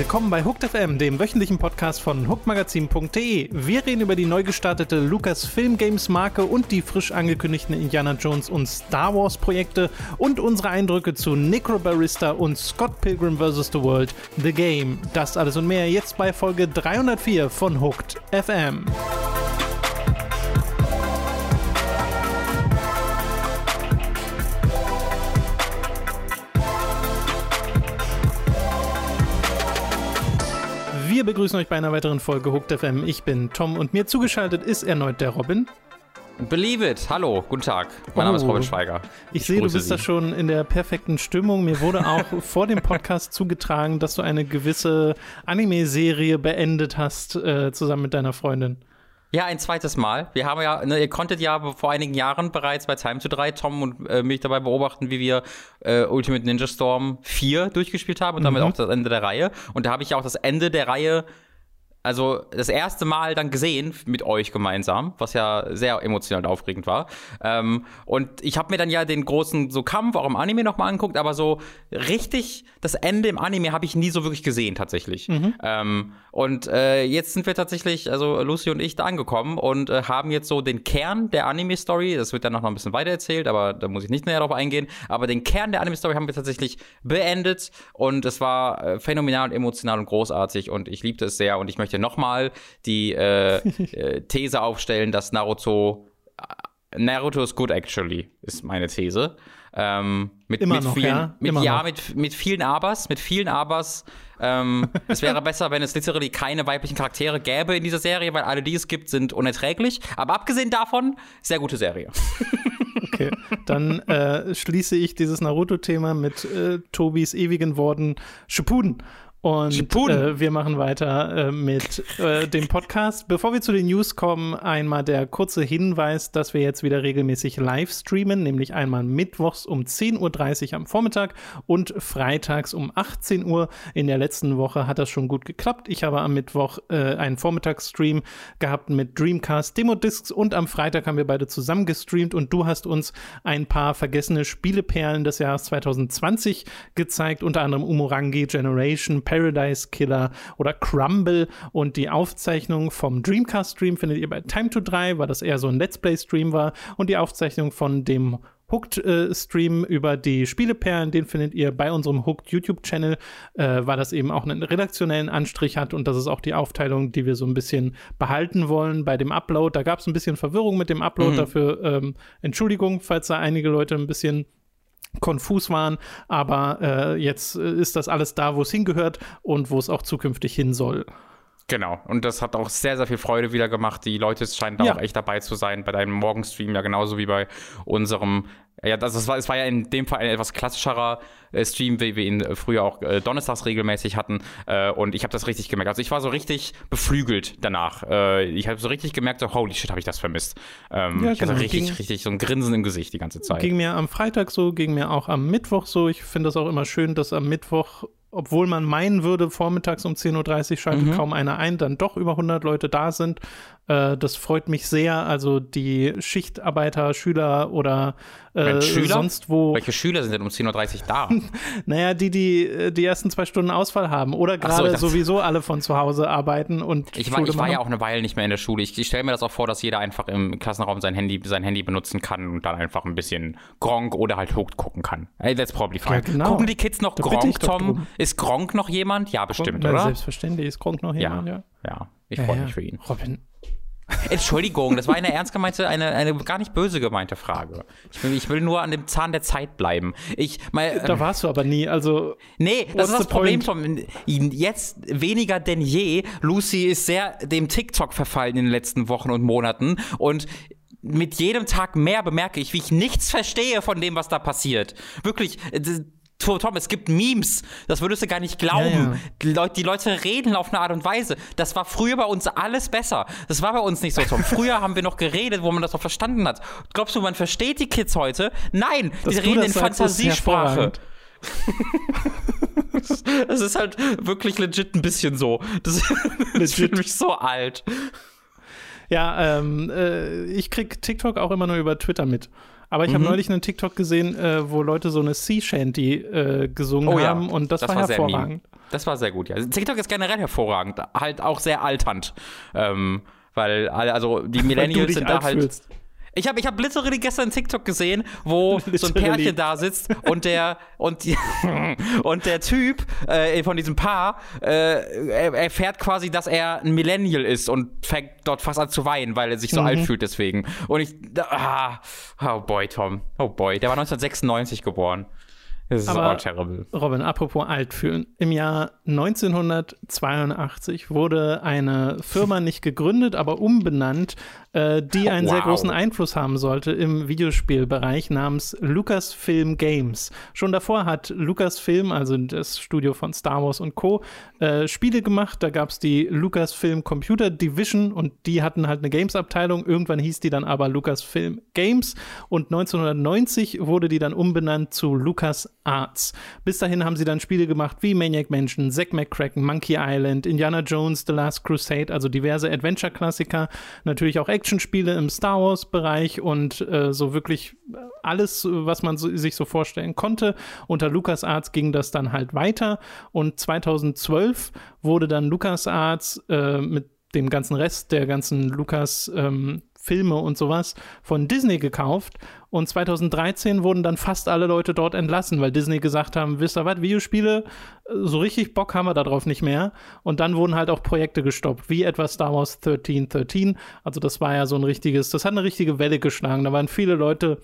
Willkommen bei Hooked FM, dem wöchentlichen Podcast von hookedmagazin.de. Wir reden über die neu gestartete Lucasfilm Games Marke und die frisch angekündigten Indiana Jones und Star Wars Projekte und unsere Eindrücke zu Necrobarista und Scott Pilgrim vs. The World, The Game. Das alles und mehr jetzt bei Folge 304 von Hooked FM. Wir begrüßen euch bei einer weiteren Folge Hooked FM. Ich bin Tom und mir zugeschaltet ist erneut der Robin. Believe it. Hallo, guten Tag. Mein oh. Name ist. Robin Schweiger. Ich, ich sehe, du bist Sie. da schon in der perfekten Stimmung. Mir wurde auch vor dem Podcast zugetragen, dass du eine gewisse Anime-Serie beendet hast, äh, zusammen mit deiner Freundin. Ja, ein zweites Mal. Wir haben ja, ne, ihr konntet ja vor einigen Jahren bereits bei Time to 3 Tom und äh, mich dabei beobachten, wie wir äh, Ultimate Ninja Storm 4 durchgespielt haben und damit mhm. auch das Ende der Reihe. Und da habe ich ja auch das Ende der Reihe also das erste Mal dann gesehen mit euch gemeinsam, was ja sehr emotional und aufregend war. Ähm, und ich habe mir dann ja den großen so Kampf auch im Anime nochmal angeguckt, aber so richtig das Ende im Anime habe ich nie so wirklich gesehen tatsächlich. Mhm. Ähm, und äh, jetzt sind wir tatsächlich, also Lucy und ich, da angekommen und äh, haben jetzt so den Kern der Anime-Story, das wird dann noch ein bisschen weiter erzählt, aber da muss ich nicht näher drauf eingehen, aber den Kern der Anime-Story haben wir tatsächlich beendet und es war äh, phänomenal und emotional und großartig und ich liebte es sehr und ich möchte nochmal die äh, äh, These aufstellen, dass Naruto äh, Naruto is good actually, ist meine These. Ähm, mit, Immer mit noch, vielen, ja? Mit, Immer ja, noch. mit, mit vielen Abers, mit vielen Abers. Ähm, es wäre besser, wenn es literally keine weiblichen Charaktere gäbe in dieser Serie, weil alle, die es gibt, sind unerträglich. Aber abgesehen davon, sehr gute Serie. Okay, dann äh, schließe ich dieses Naruto-Thema mit äh, Tobis ewigen Worten Shippuden. Und äh, wir machen weiter äh, mit äh, dem Podcast. Bevor wir zu den News kommen, einmal der kurze Hinweis, dass wir jetzt wieder regelmäßig live streamen, nämlich einmal mittwochs um 10.30 Uhr am Vormittag und freitags um 18 Uhr. In der letzten Woche hat das schon gut geklappt. Ich habe am Mittwoch äh, einen Vormittagsstream gehabt mit Dreamcast Demo-Discs und am Freitag haben wir beide zusammen gestreamt und du hast uns ein paar vergessene Spieleperlen des Jahres 2020 gezeigt, unter anderem Umurangi Generation, Paradise Killer oder Crumble. Und die Aufzeichnung vom Dreamcast-Stream findet ihr bei Time to 3, weil das eher so ein Let's Play-Stream war. Und die Aufzeichnung von dem Hooked-Stream äh, über die Spieleperlen, den findet ihr bei unserem Hooked YouTube-Channel, äh, weil das eben auch einen redaktionellen Anstrich hat und das ist auch die Aufteilung, die wir so ein bisschen behalten wollen bei dem Upload. Da gab es ein bisschen Verwirrung mit dem Upload, mhm. dafür ähm, Entschuldigung, falls da einige Leute ein bisschen konfus waren, aber äh, jetzt ist das alles da, wo es hingehört und wo es auch zukünftig hin soll. Genau, und das hat auch sehr, sehr viel Freude wieder gemacht. Die Leute scheinen da ja. auch echt dabei zu sein bei deinem Morgenstream, ja genauso wie bei unserem ja, das, das war, es war ja in dem Fall ein etwas klassischerer äh, Stream, wie wir ihn früher auch äh, donnerstags regelmäßig hatten. Äh, und ich habe das richtig gemerkt. Also ich war so richtig beflügelt danach. Äh, ich habe so richtig gemerkt, so, holy shit, habe ich das vermisst. Ähm, ja, ich hatte genau. richtig, ging, richtig so ein Grinsen im Gesicht die ganze Zeit. Ging mir am Freitag so, ging mir auch am Mittwoch so. Ich finde das auch immer schön, dass am Mittwoch obwohl man meinen würde, vormittags um 10.30 Uhr schaltet mhm. kaum einer ein, dann doch über 100 Leute da sind. Äh, das freut mich sehr. Also die Schichtarbeiter, Schüler oder äh, Schüler? sonst wo. Welche Schüler sind denn um 10.30 Uhr da? naja, die, die äh, die ersten zwei Stunden Ausfall haben oder gerade so, sowieso alle von zu Hause arbeiten und Ich war, ich war ja auch eine Weile nicht mehr in der Schule. Ich, ich stelle mir das auch vor, dass jeder einfach im Klassenraum sein Handy, sein Handy benutzen kann und dann einfach ein bisschen Gronk oder halt Hooked gucken kann. Hey, that's probably fine. Ja, genau. Gucken die Kids noch da Gronk, Tom? Ist Gronk noch jemand? Ja, bestimmt, Gronk, oder? Selbstverständlich ist Gronk noch jemand, ja. Ja, ja. ich freue mich für ihn. Robin, Entschuldigung, das war eine ernst gemeinte, eine, eine gar nicht böse gemeinte Frage. Ich will, ich will nur an dem Zahn der Zeit bleiben. Ich, mal, da ähm, warst du aber nie, also. Nee, das ist das Problem, Tom. Jetzt weniger denn je. Lucy ist sehr dem TikTok verfallen in den letzten Wochen und Monaten und mit jedem Tag mehr bemerke ich, wie ich nichts verstehe von dem, was da passiert. Wirklich, Tom, es gibt Memes, das würdest du gar nicht glauben. Ja, ja. Die, Leute, die, Leute, reden auf eine Art und Weise. Das war früher bei uns alles besser. Das war bei uns nicht so, Tom. Früher haben wir noch geredet, wo man das auch verstanden hat. Glaubst du, man versteht die Kids heute? Nein, Dass die reden in Fantasiesprache. Es ist halt wirklich legit ein bisschen so. Das, das fühlt mich so alt. Ja, ähm, äh, ich krieg TikTok auch immer nur über Twitter mit. Aber ich mhm. habe neulich einen TikTok gesehen, äh, wo Leute so eine Sea Shanty äh, gesungen oh, haben ja. und das, das war, war hervorragend. Das war sehr gut, ja. TikTok ist generell hervorragend, halt auch sehr alternd. Ähm, weil alle, also die Millennials sind da halt. Fühlst. Ich habe ich hab literally gestern TikTok gesehen, wo so ein Pärchen da sitzt und der und, und der Typ äh, von diesem Paar äh, erfährt quasi, dass er ein Millennial ist und fängt dort fast an zu weinen, weil er sich so mhm. alt fühlt deswegen. Und ich, ah, oh boy, Tom, oh boy, der war 1996 geboren. Das ist Aber, auch terrible. Robin, apropos alt fühlen. Im Jahr 1982 wurde eine Firma nicht gegründet, aber umbenannt äh, die einen wow. sehr großen Einfluss haben sollte im Videospielbereich namens Lucasfilm Games. Schon davor hat Lucasfilm, also das Studio von Star Wars und Co., äh, Spiele gemacht. Da gab es die Lucasfilm Computer Division und die hatten halt eine Games-Abteilung. Irgendwann hieß die dann aber Lucasfilm Games und 1990 wurde die dann umbenannt zu Lucas Arts. Bis dahin haben sie dann Spiele gemacht wie Maniac Mansion, Zack McCracken, Monkey Island, Indiana Jones, The Last Crusade, also diverse Adventure-Klassiker, natürlich auch Actionspiele im Star Wars-Bereich und äh, so wirklich alles, was man so, sich so vorstellen konnte. Unter LucasArts ging das dann halt weiter und 2012 wurde dann LucasArts äh, mit dem ganzen Rest der ganzen Lucas ähm, Filme und sowas von Disney gekauft. Und 2013 wurden dann fast alle Leute dort entlassen, weil Disney gesagt haben, wisst ihr was, Videospiele, so richtig Bock haben wir darauf nicht mehr. Und dann wurden halt auch Projekte gestoppt, wie etwa Star Wars 1313, also das war ja so ein richtiges, das hat eine richtige Welle geschlagen, da waren viele Leute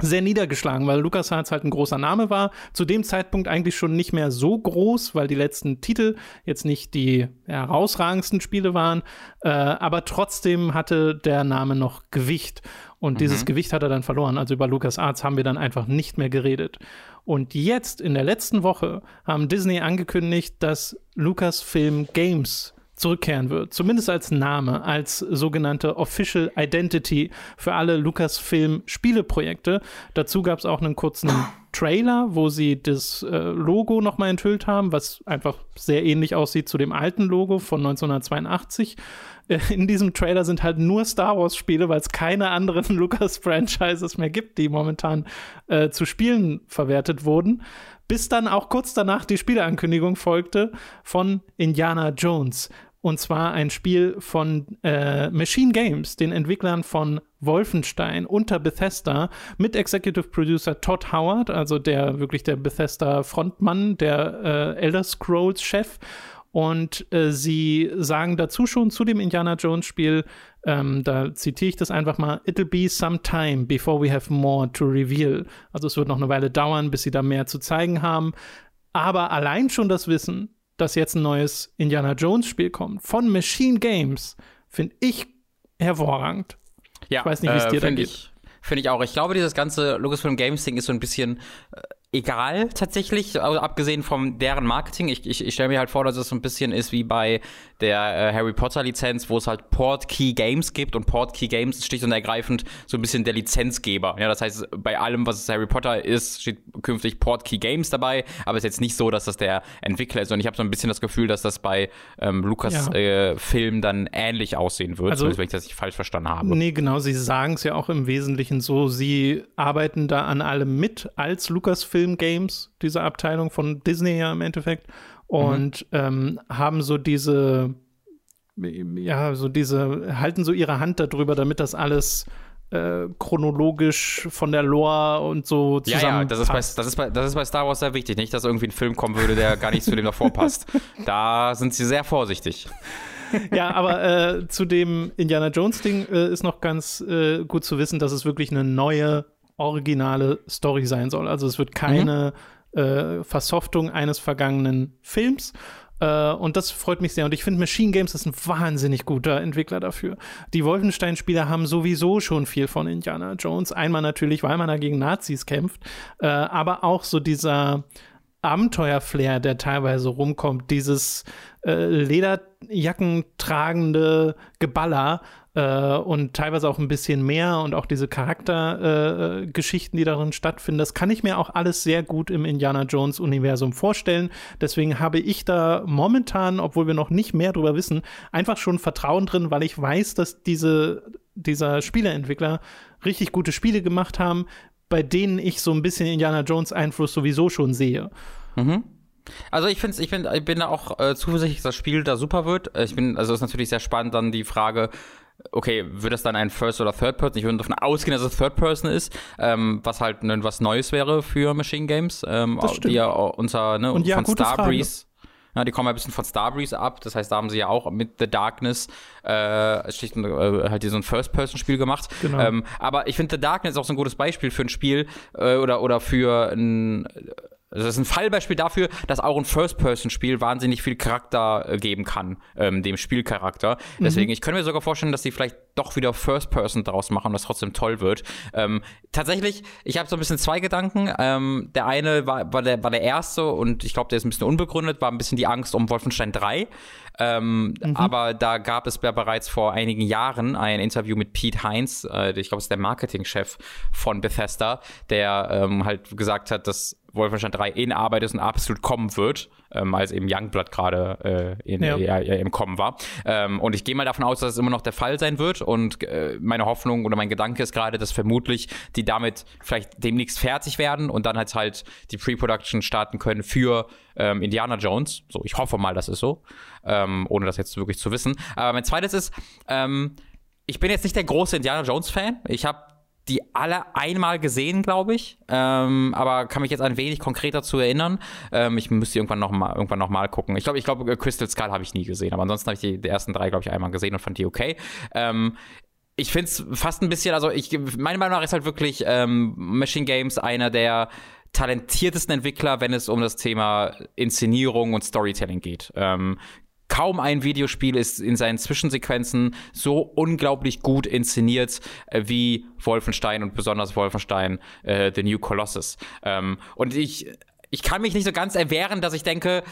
sehr niedergeschlagen, weil LucasArts halt ein großer Name war. Zu dem Zeitpunkt eigentlich schon nicht mehr so groß, weil die letzten Titel jetzt nicht die herausragendsten Spiele waren, äh, aber trotzdem hatte der Name noch Gewicht. Und mhm. dieses Gewicht hat er dann verloren. Also über LucasArts haben wir dann einfach nicht mehr geredet. Und jetzt, in der letzten Woche, haben Disney angekündigt, dass Lucasfilm Games zurückkehren wird. Zumindest als Name, als sogenannte Official Identity für alle Lucasfilm-Spieleprojekte. Dazu gab es auch einen kurzen Trailer, wo sie das äh, Logo nochmal enthüllt haben, was einfach sehr ähnlich aussieht zu dem alten Logo von 1982. Äh, in diesem Trailer sind halt nur Star Wars-Spiele, weil es keine anderen Lucas-Franchises mehr gibt, die momentan äh, zu Spielen verwertet wurden bis dann auch kurz danach die Spieleankündigung folgte von Indiana Jones. Und zwar ein Spiel von äh, Machine Games, den Entwicklern von Wolfenstein unter Bethesda mit Executive Producer Todd Howard, also der wirklich der Bethesda Frontmann, der äh, Elder Scrolls Chef. Und äh, sie sagen dazu schon zu dem Indiana Jones Spiel, ähm, da zitiere ich das einfach mal, it'll be some time before we have more to reveal. Also es wird noch eine Weile dauern, bis sie da mehr zu zeigen haben. Aber allein schon das Wissen, dass jetzt ein neues Indiana Jones Spiel kommt von Machine Games, finde ich hervorragend. Ja, ich weiß nicht, wie es äh, dir da geht. Finde ich auch. Ich glaube, dieses ganze Lucasfilm Games Ding ist so ein bisschen äh, egal tatsächlich, also abgesehen von deren Marketing. Ich, ich, ich stelle mir halt vor, dass es so ein bisschen ist wie bei der äh, Harry Potter Lizenz, wo es halt Portkey Games gibt und Portkey Games ist schlicht und ergreifend so ein bisschen der Lizenzgeber. Ja, das heißt, bei allem, was Harry Potter ist, steht künftig Portkey Games dabei, aber es ist jetzt nicht so, dass das der Entwickler ist und ich habe so ein bisschen das Gefühl, dass das bei ähm, Lukas ja. äh, Film dann ähnlich aussehen wird, also, wenn ich das nicht falsch verstanden habe. Nee, genau, sie sagen es ja auch im Wesentlichen so, sie arbeiten da an allem mit als Lucasfilm Film Games, diese Abteilung von Disney ja im Endeffekt, und mhm. ähm, haben so diese, ja, so diese, halten so ihre Hand darüber, damit das alles äh, chronologisch von der Lore und so zusammen. Ja, ja, das ist, bei, das, ist bei, das ist bei Star Wars sehr wichtig. Nicht, dass irgendwie ein Film kommen würde, der gar nicht zu dem davor passt. Da sind sie sehr vorsichtig. ja, aber äh, zu dem Indiana Jones-Ding äh, ist noch ganz äh, gut zu wissen, dass es wirklich eine neue originale Story sein soll. Also es wird keine mhm. äh, Versoftung eines vergangenen Films. Uh, und das freut mich sehr. Und ich finde, Machine Games ist ein wahnsinnig guter Entwickler dafür. Die Wolfenstein-Spieler haben sowieso schon viel von Indiana Jones. Einmal natürlich, weil man da gegen Nazis kämpft, uh, aber auch so dieser Abenteuer-Flair, der teilweise rumkommt, dieses äh, Lederjacken tragende Geballer, äh, und teilweise auch ein bisschen mehr und auch diese Charaktergeschichten, äh, die darin stattfinden. Das kann ich mir auch alles sehr gut im Indiana Jones Universum vorstellen. Deswegen habe ich da momentan, obwohl wir noch nicht mehr darüber wissen, einfach schon Vertrauen drin, weil ich weiß, dass diese, dieser Spieleentwickler richtig gute Spiele gemacht haben, bei denen ich so ein bisschen Indiana Jones Einfluss sowieso schon sehe. Mhm. Also ich finde, ich, find, ich bin da auch äh, zuversichtlich, dass das Spiel da super wird. Ich bin, also ist natürlich sehr spannend dann die Frage, okay, wird das dann ein First oder Third Person? Ich würde davon ausgehen, dass es Third Person ist, ähm, was halt ne, was Neues wäre für Machine Games, ähm, die ja unser ne, Und ja, von Starbreeze. Ja, die kommen ein bisschen von Starbreeze ab. Das heißt, da haben sie ja auch mit The Darkness äh, schlicht und, äh, halt so ein First-Person-Spiel gemacht. Genau. Ähm, aber ich finde, The Darkness ist auch so ein gutes Beispiel für ein Spiel äh, oder, oder für ein das ist ein Fallbeispiel dafür, dass auch ein First-Person-Spiel wahnsinnig viel Charakter äh, geben kann, ähm, dem Spielcharakter. Mhm. Deswegen, ich könnte mir sogar vorstellen, dass sie vielleicht doch wieder First-Person daraus machen und das trotzdem toll wird. Ähm, tatsächlich, ich habe so ein bisschen zwei Gedanken. Ähm, der eine war, war, der, war der erste und ich glaube, der ist ein bisschen unbegründet, war ein bisschen die Angst um Wolfenstein 3. Ähm, mhm. Aber da gab es ja bereits vor einigen Jahren ein Interview mit Pete Heinz, äh, ich glaube, es ist der Marketingchef von Bethesda, der ähm, halt gesagt hat, dass Wolfenstein 3 in Arbeit ist und absolut kommen wird, ähm, als eben Youngblood gerade äh, ja. ja, ja, im Kommen war. Ähm, und ich gehe mal davon aus, dass es immer noch der Fall sein wird. Und äh, meine Hoffnung oder mein Gedanke ist gerade, dass vermutlich die damit vielleicht demnächst fertig werden und dann halt halt die Pre-Production starten können für ähm, Indiana Jones. So, ich hoffe mal, das ist so, ähm, ohne das jetzt wirklich zu wissen. Aber mein zweites ist, ähm, ich bin jetzt nicht der große Indiana Jones Fan. Ich habe die alle einmal gesehen, glaube ich. Ähm, aber kann mich jetzt ein wenig konkreter zu erinnern. Ähm, ich müsste irgendwann noch mal, irgendwann noch mal gucken. Ich glaube, ich glaube, äh, Crystal Skull habe ich nie gesehen. Aber ansonsten habe ich die, die, ersten drei, glaube ich, einmal gesehen und fand die okay. Ähm, ich finde es fast ein bisschen, also ich, meine Meinung nach ist halt wirklich ähm, Machine Games einer der talentiertesten Entwickler, wenn es um das Thema Inszenierung und Storytelling geht. Ähm, Kaum ein Videospiel ist in seinen Zwischensequenzen so unglaublich gut inszeniert äh, wie Wolfenstein und besonders Wolfenstein äh, The New Colossus. Ähm, und ich, ich kann mich nicht so ganz erwehren, dass ich denke,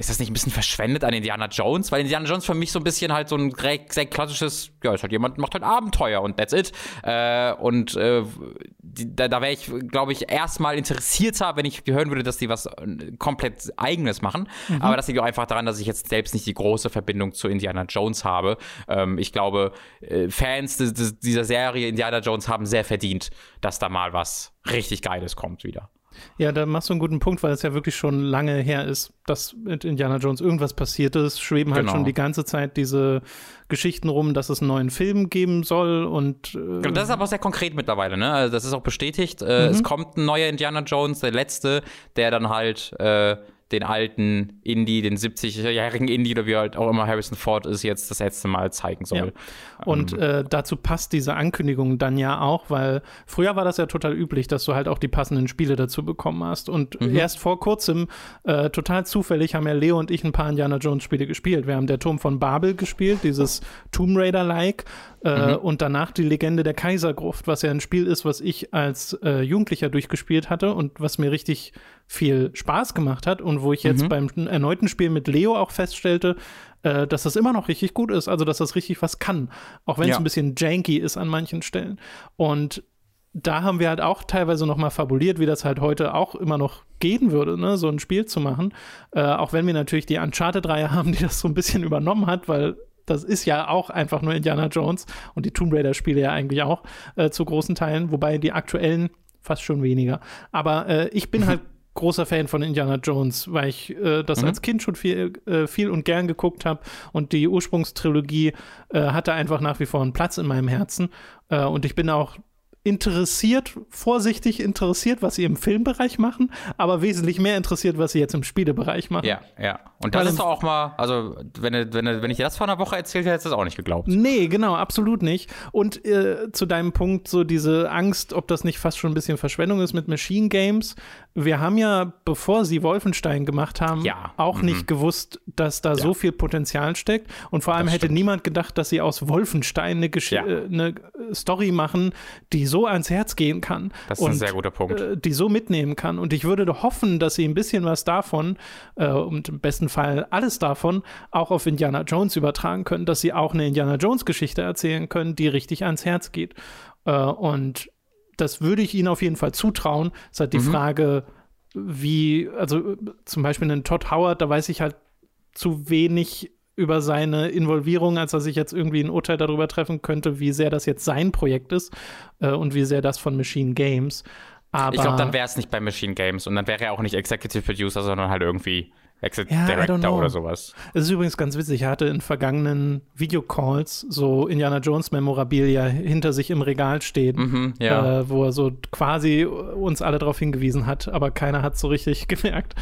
ist das nicht ein bisschen verschwendet an Indiana Jones? Weil Indiana Jones für mich so ein bisschen halt so ein sehr klassisches, ja, ist halt jemand, macht halt Abenteuer und that's it. Äh, und äh, die, da, da wäre ich, glaube ich, erstmal interessierter, wenn ich hören würde, dass die was äh, komplett Eigenes machen. Mhm. Aber das liegt auch einfach daran, dass ich jetzt selbst nicht die große Verbindung zu Indiana Jones habe. Ähm, ich glaube, äh, Fans dieser Serie Indiana Jones haben sehr verdient, dass da mal was richtig Geiles kommt wieder. Ja, da machst du einen guten Punkt, weil es ja wirklich schon lange her ist, dass mit Indiana Jones irgendwas passiert ist. Schweben halt genau. schon die ganze Zeit diese Geschichten rum, dass es einen neuen Film geben soll und. Äh das ist aber sehr konkret mittlerweile, ne? Also das ist auch bestätigt. Äh, mhm. Es kommt ein neuer Indiana Jones, der letzte, der dann halt. Äh, den alten Indie, den 70-jährigen Indie oder wie halt auch immer Harrison Ford ist, jetzt das letzte Mal zeigen soll. Ja. Und ähm. äh, dazu passt diese Ankündigung dann ja auch, weil früher war das ja total üblich, dass du halt auch die passenden Spiele dazu bekommen hast. Und mhm. erst vor kurzem, äh, total zufällig, haben ja Leo und ich ein paar Indiana Jones Spiele gespielt. Wir haben der Turm von Babel gespielt, dieses Tomb Raider-like. Äh, mhm. Und danach die Legende der Kaisergruft, was ja ein Spiel ist, was ich als äh, Jugendlicher durchgespielt hatte und was mir richtig viel Spaß gemacht hat und wo ich jetzt mhm. beim erneuten Spiel mit Leo auch feststellte, äh, dass das immer noch richtig gut ist, also dass das richtig was kann, auch wenn es ja. ein bisschen janky ist an manchen Stellen. Und da haben wir halt auch teilweise noch mal fabuliert, wie das halt heute auch immer noch gehen würde, ne, so ein Spiel zu machen. Äh, auch wenn wir natürlich die Uncharted-Reihe haben, die das so ein bisschen übernommen hat, weil das ist ja auch einfach nur Indiana Jones und die Tomb Raider-Spiele ja eigentlich auch äh, zu großen Teilen, wobei die aktuellen fast schon weniger. Aber äh, ich bin halt großer Fan von Indiana Jones, weil ich äh, das mhm. als Kind schon viel, äh, viel und gern geguckt habe und die Ursprungstrilogie äh, hatte einfach nach wie vor einen Platz in meinem Herzen äh, und ich bin auch interessiert, vorsichtig interessiert, was sie im Filmbereich machen, aber wesentlich mehr interessiert, was sie jetzt im Spielebereich machen. Ja, ja. Und das Weil ist doch auch mal, also wenn, wenn, wenn ich dir das vor einer Woche erzählt hätte, hättest du das auch nicht geglaubt. Nee, genau, absolut nicht. Und äh, zu deinem Punkt, so diese Angst, ob das nicht fast schon ein bisschen Verschwendung ist mit Machine Games. Wir haben ja, bevor sie Wolfenstein gemacht haben, ja. auch mhm. nicht gewusst, dass da ja. so viel Potenzial steckt. Und vor allem hätte niemand gedacht, dass sie aus Wolfenstein eine, Gesch ja. äh, eine Story machen, die so ans Herz gehen kann. Das ist und, ein sehr guter Punkt. Äh, die so mitnehmen kann. Und ich würde hoffen, dass sie ein bisschen was davon äh, und im besten Fall alles davon auch auf Indiana Jones übertragen können, dass sie auch eine Indiana Jones Geschichte erzählen können, die richtig ans Herz geht. Äh, und das würde ich ihnen auf jeden Fall zutrauen. Es ist halt die mhm. Frage, wie, also zum Beispiel einen Todd Howard, da weiß ich halt zu wenig über seine Involvierung, als er sich jetzt irgendwie ein Urteil darüber treffen könnte, wie sehr das jetzt sein Projekt ist äh, und wie sehr das von Machine Games. Aber ich glaube, dann wäre es nicht bei Machine Games und dann wäre er auch nicht Executive Producer, sondern halt irgendwie Exit Ja, Director oder sowas. Es ist übrigens ganz witzig, er hatte in vergangenen Videocalls so Indiana Jones Memorabilia hinter sich im Regal stehen, Mhm, ja. äh, wo er so quasi uns alle darauf hingewiesen hat, aber keiner hat so richtig gemerkt,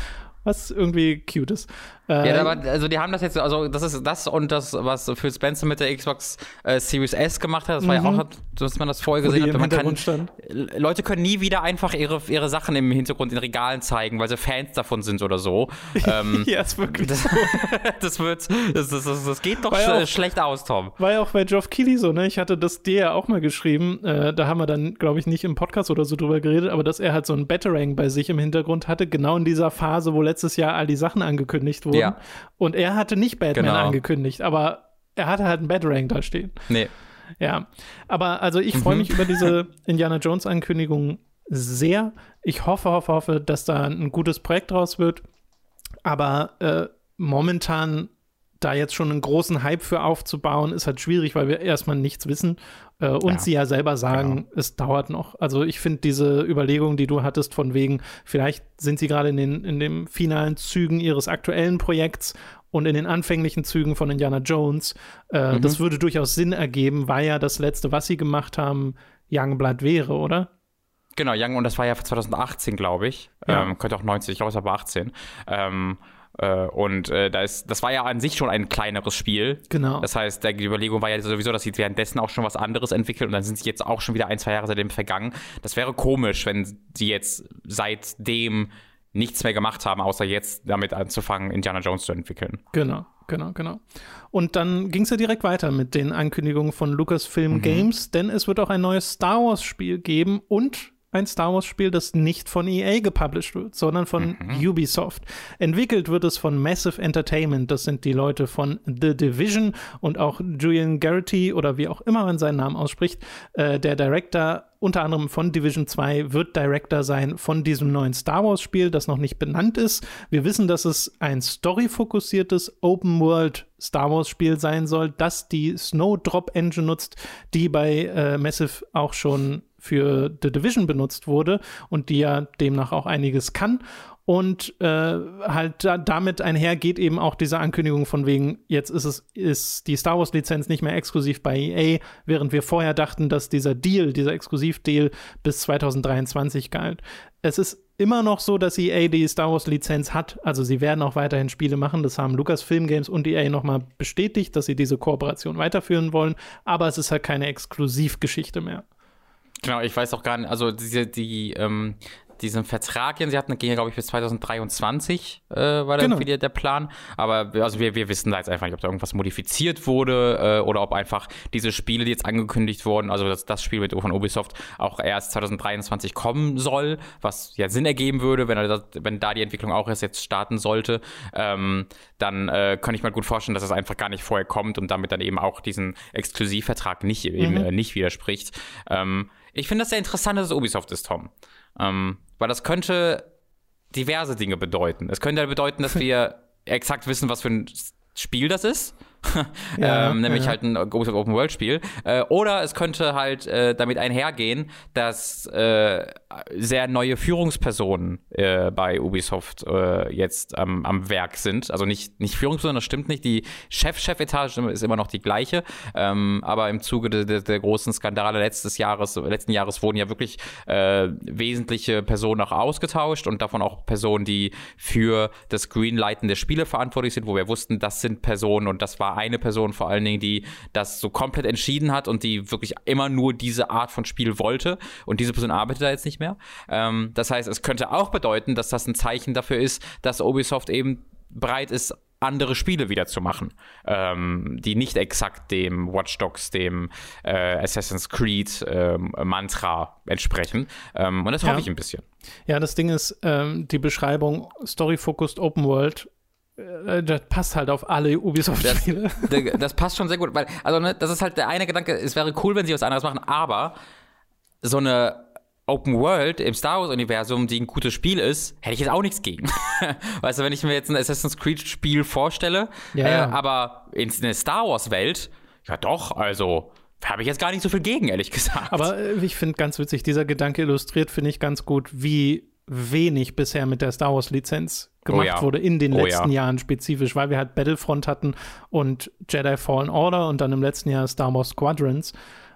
was irgendwie cute ist. Äh, Ja, aber also die haben das jetzt, also das ist das und das, was Phil Spencer mit der Xbox äh, Series S gemacht hat, das war ja auch, dass man das vorher Mhm. gesehen hat. Man kann, stand. Leute können nie wieder einfach ihre, ihre Sachen im Hintergrund in Regalen zeigen, weil sie Fans davon sind oder so. ähm, Ja, ist wirklich das, so. das wird, das, das, das, das geht doch sch auch- schlecht aus, Tom. War ja auch bei Geoff Keighley so, ne? Ich hatte das dir ja auch mal geschrieben. Äh, da haben wir dann, glaube ich, nicht im Podcast oder so drüber geredet, aber dass er halt so ein Batarang bei sich im Hintergrund hatte, genau in dieser Phase, wo letztes Jahr all die Sachen angekündigt wurden. Ja. Und er hatte nicht Batman Genau. angekündigt, aber er hatte halt ein Batarang da stehen. Nee. Ja. Aber also ich freue mich über diese Indiana Jones Ankündigung sehr. Ich hoffe, hoffe, hoffe, dass da ein gutes Projekt draus wird. Aber äh, momentan da jetzt schon einen großen Hype für aufzubauen, ist halt schwierig, weil wir erstmal nichts wissen äh, und Ja, sie ja selber sagen, es dauert noch. Also ich finde diese Überlegung, die du hattest, von wegen, vielleicht sind sie gerade in den, in den finalen Zügen ihres aktuellen Projekts und in den anfänglichen Zügen von Indiana Jones, äh, Mhm. das würde durchaus Sinn ergeben, weil ja das letzte, was sie gemacht haben, Youngblood wäre, oder? Genau, Young, und das war ja 2018, glaube ich. Ja. Ähm, könnte auch 90, ich glaube, es war aber 18. Ähm, äh, und äh, da ist, das war ja an sich schon ein kleineres Spiel. Genau. Das heißt, die Überlegung war ja sowieso, dass sie währenddessen auch schon was anderes entwickeln und dann sind sie jetzt auch schon wieder ein, zwei Jahre seitdem vergangen. Das wäre komisch, wenn sie jetzt seitdem nichts mehr gemacht haben, außer jetzt damit anzufangen, Indiana Jones zu entwickeln. Genau, genau, genau. Und dann ging es ja direkt weiter mit den Ankündigungen von Lucasfilm Mhm. Games, denn es wird auch ein neues Star Wars-Spiel geben und ein Star Wars-Spiel, das nicht von EA gepublished wird, sondern von Mhm. Ubisoft. Entwickelt wird es von Massive Entertainment. Das sind die Leute von The Division und auch Julian Garrity oder wie auch immer man seinen Namen ausspricht. Äh, der Director unter anderem von Division 2 wird Director sein von diesem neuen Star Wars-Spiel, das noch nicht benannt ist. Wir wissen, dass es ein storyfokussiertes Open-World Star Wars-Spiel sein soll, das die Snowdrop Engine nutzt, die bei äh, Massive auch schon für The Division benutzt wurde und die ja demnach auch einiges kann. Und äh, halt da, damit einhergeht eben auch diese Ankündigung von wegen, jetzt ist es, ist die Star Wars-Lizenz nicht mehr exklusiv bei EA, während wir vorher dachten, dass dieser Deal, dieser Exklusivdeal bis 2023 galt. Es ist immer noch so, dass EA die Star Wars-Lizenz hat. Also sie werden auch weiterhin Spiele machen. Das haben Lucasfilm Games und EA nochmal bestätigt, dass sie diese Kooperation weiterführen wollen. Aber es ist halt keine Exklusivgeschichte mehr. Genau, ich weiß auch gar nicht, also diese, die, ähm, diesen Vertrag, den sie hatten, ging ja, glaube ich, bis 2023, äh, war da Genau. der, der Plan. Aber wir- also wir, wir wissen da jetzt einfach nicht, ob da irgendwas modifiziert wurde äh, oder ob einfach diese Spiele, die jetzt angekündigt wurden, also das, das Spiel mit von Ubisoft auch erst 2023 kommen soll, was ja Sinn ergeben würde, wenn, er das, wenn da die Entwicklung auch erst jetzt starten sollte, ähm, dann äh, könnte ich mir gut vorstellen, dass es einfach gar nicht vorher kommt und damit dann eben auch diesen Exklusivvertrag nicht, eben, äh, nicht widerspricht. Ähm, ich finde das sehr interessant, dass es Ubisoft ist, Tom. Ähm, weil das könnte diverse Dinge bedeuten. Es könnte bedeuten, dass wir exakt wissen, was für ein Spiel das ist. Ja, ähm, nämlich ja. halt ein Ubisoft Open World Spiel. Äh, oder es könnte halt äh, damit einhergehen, dass äh, sehr neue Führungspersonen äh, bei Ubisoft äh, jetzt am am Werk sind. Also nicht, nicht Führungspersonen, das stimmt nicht. Die Chef-Chef-Etage ist immer noch die gleiche. Ähm, aber im Zuge der, der, der großen Skandale letztes Jahres, letzten Jahres wurden ja wirklich äh, wesentliche Personen auch ausgetauscht und davon auch Personen, die für das Greenlighten der Spiele verantwortlich sind, wo wir wussten, das sind Personen und das war eine Person vor allen Dingen, die das so komplett entschieden hat und die wirklich immer nur diese Art von Spiel wollte und diese Person arbeitet da jetzt nicht mehr. Ähm, das heißt, es könnte auch bedeuten, dass das ein Zeichen dafür ist, dass Ubisoft eben bereit ist, andere Spiele wieder zu machen, ähm, die nicht exakt dem Watch Dogs, dem äh, Assassin's Creed ähm, Mantra entsprechen. Ähm, und das Ja. hoffe ich ein bisschen. Ja, das Ding ist, ähm, die Beschreibung Story-Focused Open World, äh, das passt halt auf alle Ubisoft-Spiele. Der- das passt schon sehr gut, weil, also, ne, das ist halt der eine Gedanke, es wäre cool, wenn sie was anderes machen, aber so eine Open World im Star Wars-Universum, die ein gutes Spiel ist, hätte ich jetzt auch nichts gegen. weißt du, wenn ich mir jetzt ein Assassin's Creed-Spiel vorstelle, ja, äh, aber in eine Star Wars-Welt, ja doch, also habe ich jetzt gar nicht so viel gegen, ehrlich gesagt. Aber äh, ich finde ganz witzig, dieser Gedanke illustriert, finde ich ganz gut, wie wenig bisher mit der Star Wars-Lizenz gemacht oh ja. wurde in den oh letzten ja. Jahren spezifisch, weil wir halt Battlefront hatten und Jedi Fallen Order und dann im letzten Jahr Star Wars Squadrons.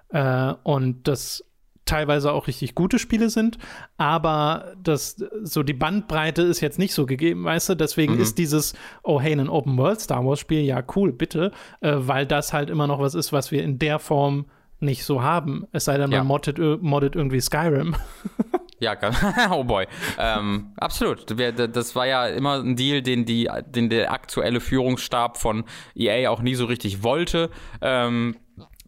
Äh, und das teilweise auch richtig gute Spiele sind, aber das so die Bandbreite ist jetzt nicht so gegeben, weißt du? Deswegen mhm. ist dieses oh hey ein Open World Star Wars Spiel ja cool, bitte, äh, weil das halt immer noch was ist, was wir in der Form nicht so haben. Es sei denn, man ja. moddet, moddet irgendwie Skyrim. Ja, oh boy. ähm, absolut. Das war ja immer ein Deal, den, die, den der aktuelle Führungsstab von EA auch nie so richtig wollte. Ähm,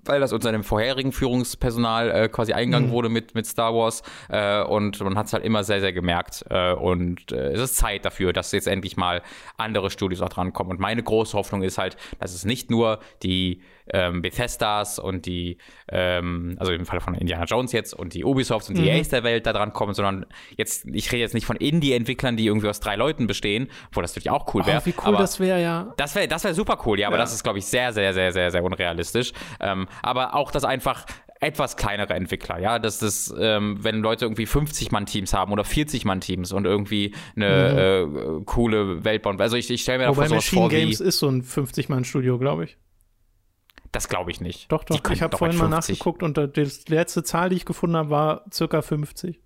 weil das unter dem vorherigen Führungspersonal äh, quasi eingegangen mhm. wurde mit, mit Star Wars. Äh, und man hat es halt immer sehr, sehr gemerkt. Äh, und äh, es ist Zeit dafür, dass jetzt endlich mal andere Studios auch drankommen. Und meine große Hoffnung ist halt, dass es nicht nur die ähm, Bethesdas und die, ähm, also im Falle von Indiana Jones jetzt und die Ubisofts und die mhm. Ace der Welt da dran kommen, sondern jetzt, ich rede jetzt nicht von Indie-Entwicklern, die irgendwie aus drei Leuten bestehen, wo das natürlich auch cool wäre. Oh, wie cool das wäre, ja. Das wäre das wär super cool, ja, aber ja. das ist, glaube ich, sehr, sehr, sehr, sehr, sehr unrealistisch. Ähm, aber auch, dass einfach etwas kleinere Entwickler, ja, dass das, ähm, wenn Leute irgendwie 50-Mann-Teams haben oder 40-Mann-Teams und irgendwie eine mhm. äh, coole Welt bauen. Also ich, ich stelle mir da vor, sowas vor Games ist so ein 50-Mann-Studio, glaube ich. Das glaube ich nicht. Doch, doch. Ich habe vorhin mal nachgeguckt und die letzte Zahl, die ich gefunden habe, war circa 50.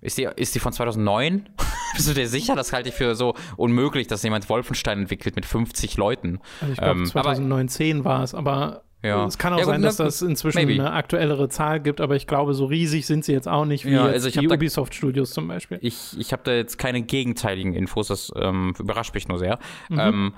Ist die, ist die von 2009? Bist du dir sicher? Das halte ich für so unmöglich, dass jemand Wolfenstein entwickelt mit 50 Leuten. Also ich glaube, ähm, 2019 war es, aber ja. es kann auch ja, sein, dass das inzwischen maybe. eine aktuellere Zahl gibt, aber ich glaube, so riesig sind sie jetzt auch nicht wie ja, also die Ubisoft-Studios zum Beispiel. Ich, ich habe da jetzt keine gegenteiligen Infos, das ähm, überrascht mich nur sehr. Mhm. Ähm,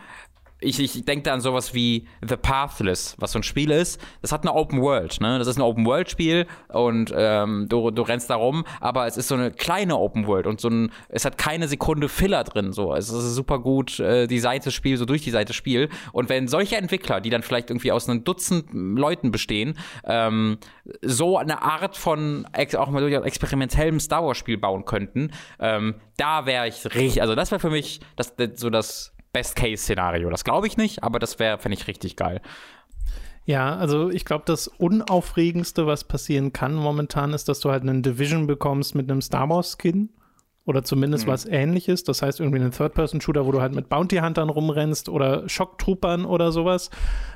ich, ich denke da an sowas wie The Pathless, was so ein Spiel ist. Das hat eine Open World, ne? Das ist ein Open World Spiel und ähm, du, du rennst da rum, aber es ist so eine kleine Open World und so ein, es hat keine Sekunde Filler drin. So, es ist super gut äh, die Seite Spiel so durch die Seite Spiel. Und wenn solche Entwickler, die dann vielleicht irgendwie aus einem Dutzend Leuten bestehen, ähm, so eine Art von auch mal durchaus experimentellem Star Wars Spiel bauen könnten, ähm, da wäre ich richtig, also das wäre für mich das so das Best-Case-Szenario. Das glaube ich nicht, aber das wäre, finde ich, richtig geil. Ja, also ich glaube, das Unaufregendste, was passieren kann momentan, ist, dass du halt einen Division bekommst mit einem Star Wars-Skin. Oder zumindest mhm. was ähnliches. Das heißt, irgendwie einen Third-Person-Shooter, wo du halt mit Bounty-Huntern rumrennst oder Schocktroopern oder sowas.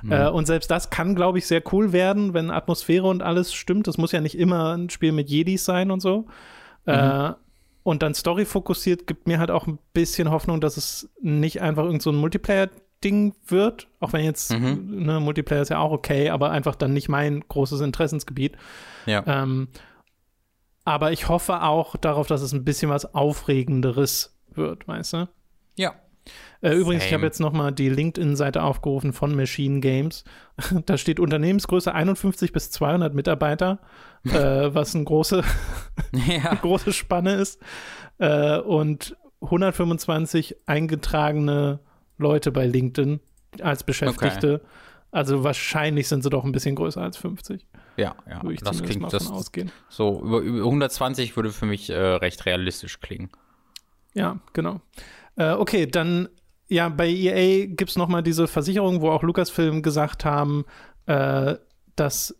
Mhm. Äh, und selbst das kann, glaube ich, sehr cool werden, wenn Atmosphäre und alles stimmt. Das muss ja nicht immer ein Spiel mit Jedis sein und so. Mhm. Äh, und dann Story fokussiert gibt mir halt auch ein bisschen Hoffnung, dass es nicht einfach irgend so ein Multiplayer-Ding wird. Auch wenn jetzt, mhm. ne, Multiplayer ist ja auch okay, aber einfach dann nicht mein großes Interessensgebiet. Ja. Ähm, aber ich hoffe auch darauf, dass es ein bisschen was Aufregenderes wird, weißt du? Ja. Äh, übrigens, ich habe jetzt nochmal die LinkedIn-Seite aufgerufen von Machine Games. da steht Unternehmensgröße 51 bis 200 Mitarbeiter, äh, was eine große, ja. große Spanne ist. Äh, und 125 eingetragene Leute bei LinkedIn als Beschäftigte. Okay. Also wahrscheinlich sind sie doch ein bisschen größer als 50. Ja, ja. Würde ich das klingt das ausgehen. So über, über 120 würde für mich äh, recht realistisch klingen. Ja, genau. Äh, okay, dann ja, bei EA gibt es nochmal diese Versicherung, wo auch Lucasfilm gesagt haben, äh, dass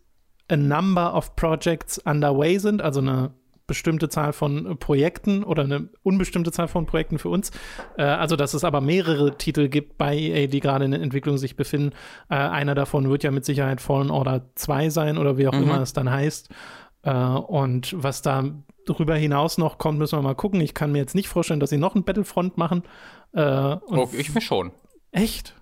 a number of projects underway sind, also eine bestimmte Zahl von Projekten oder eine unbestimmte Zahl von Projekten für uns. Äh, also, dass es aber mehrere Titel gibt bei EA, die gerade in der Entwicklung sich befinden. Äh, einer davon wird ja mit Sicherheit Fallen Order 2 sein oder wie auch mhm. immer es dann heißt. Äh, und was da darüber hinaus noch kommt, müssen wir mal gucken. Ich kann mir jetzt nicht vorstellen, dass sie noch ein Battlefront machen. Äh, oh, ich mir schon. Echt?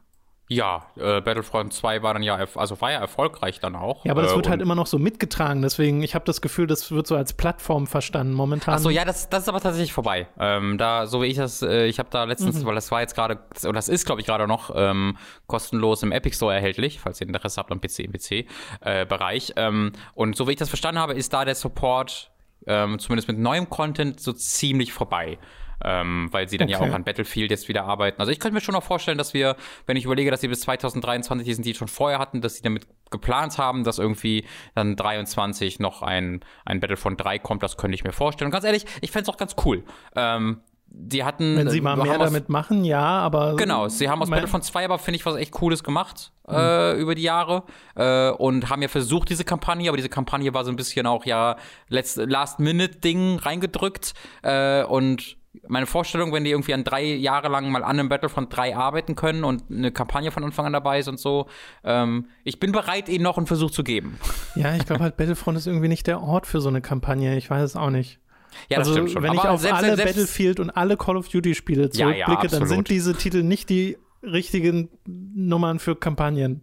Ja, äh, Battlefront 2 war dann ja, also war ja erfolgreich dann auch. Ja, aber das äh, wird halt immer noch so mitgetragen, deswegen, ich habe das Gefühl, das wird so als Plattform verstanden momentan. Achso, ja, das, das ist aber tatsächlich vorbei. Ähm, da, so wie ich das, äh, ich habe da letztens, mhm. weil das war jetzt gerade, und das ist, glaube ich, gerade noch ähm, kostenlos im Epic Store erhältlich, falls ihr Interesse habt am PC, im PC-Bereich. Äh, ähm, und so wie ich das verstanden habe, ist da der Support ähm, zumindest mit neuem Content so ziemlich vorbei. Ähm, weil sie dann okay. ja auch an Battlefield jetzt wieder arbeiten. Also ich könnte mir schon noch vorstellen, dass wir, wenn ich überlege, dass sie bis 2023 diesen Deal schon vorher hatten, dass sie damit geplant haben, dass irgendwie dann 23 noch ein, ein Battlefront 3 kommt, das könnte ich mir vorstellen. Und ganz ehrlich, ich fände es auch ganz cool. Ähm, die hatten. Wenn sie mal mehr damit machen, ja, aber. Genau, sie haben aus Battlefront 2 aber, finde ich, was echt Cooles gemacht mhm. äh, über die Jahre. Äh, und haben ja versucht, diese Kampagne, aber diese Kampagne war so ein bisschen auch ja Last-Minute-Ding reingedrückt. Äh, und meine Vorstellung, wenn die irgendwie an drei Jahre lang mal an einem Battlefront 3 arbeiten können und eine Kampagne von Anfang an dabei ist und so, ähm, ich bin bereit, ihnen noch einen Versuch zu geben. Ja, ich glaube halt, Battlefront ist irgendwie nicht der Ort für so eine Kampagne. Ich weiß es auch nicht. Ja, das also, stimmt schon. Wenn ich auf selbst, alle selbst, Battlefield und alle Call of Duty Spiele zurückblicke, ja, ja, dann sind diese Titel nicht die richtigen Nummern für Kampagnen.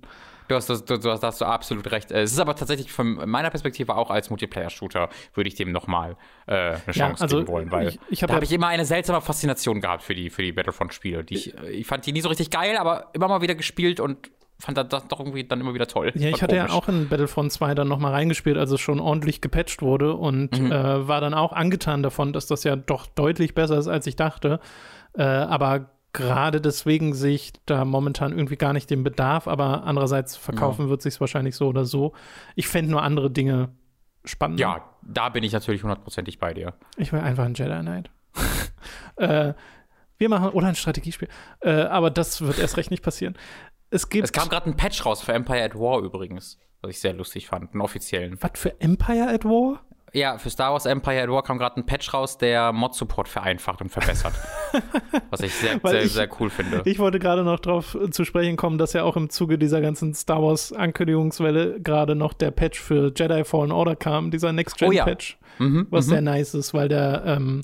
Du hast, du, du hast, hast du absolut recht. Es ist aber tatsächlich von meiner Perspektive auch als Multiplayer-Shooter würde ich dem nochmal äh, eine Chance ja, also geben wollen, weil ich, ich hab da habe ich immer eine seltsame Faszination gehabt für die, für die Battlefront-Spiele. Ich, ich fand die nie so richtig geil, aber immer mal wieder gespielt und fand das doch irgendwie dann immer wieder toll. Ja, ich hatte komisch. ja auch in Battlefront 2 dann nochmal reingespielt, als es schon ordentlich gepatcht wurde und mhm. äh, war dann auch angetan davon, dass das ja doch deutlich besser ist, als ich dachte. Äh, aber gerade deswegen sehe ich da momentan irgendwie gar nicht den Bedarf, aber andererseits verkaufen ja. wird sich wahrscheinlich so oder so. Ich fände nur andere Dinge spannend. Ja, da bin ich natürlich hundertprozentig bei dir. Ich will einfach ein Jedi Knight. äh, wir machen, oder ein Strategiespiel. Äh, aber das wird erst recht nicht passieren. Es, gibt es kam gerade ein Patch raus für Empire at War übrigens, was ich sehr lustig fand, einen offiziellen. Was für Empire at War? Ja, für Star Wars Empire at War kam gerade ein Patch raus, der Mod-Support vereinfacht und verbessert. was ich sehr, sehr, ich, sehr cool finde. Ich wollte gerade noch darauf zu sprechen kommen, dass ja auch im Zuge dieser ganzen Star Wars-Ankündigungswelle gerade noch der Patch für Jedi Fallen Order kam, dieser Next-Gen-Patch, oh, ja. mhm, was mhm. sehr nice ist, weil der ähm,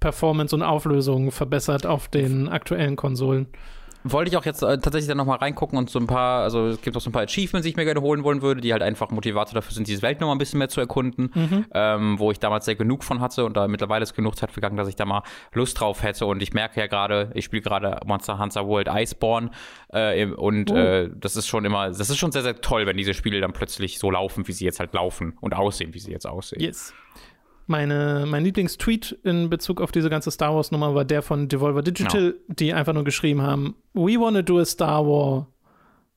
Performance und Auflösung verbessert auf den aktuellen Konsolen wollte ich auch jetzt äh, tatsächlich dann nochmal reingucken und so ein paar, also es gibt auch so ein paar Achievements, die ich mir gerne holen wollen würde, die halt einfach Motivator dafür sind, diese Welt nochmal ein bisschen mehr zu erkunden, mhm. ähm, wo ich damals sehr genug von hatte und da mittlerweile ist genug Zeit vergangen, dass ich da mal Lust drauf hätte und ich merke ja gerade, ich spiele gerade Monster Hunter World Iceborne äh, und oh. äh, das ist schon immer, das ist schon sehr, sehr toll, wenn diese Spiele dann plötzlich so laufen, wie sie jetzt halt laufen und aussehen, wie sie jetzt aussehen. Yes. Meine, mein Lieblingstweet in Bezug auf diese ganze Star Wars-Nummer war der von Devolver Digital, no. die einfach nur geschrieben haben: We wanna do a Star War und,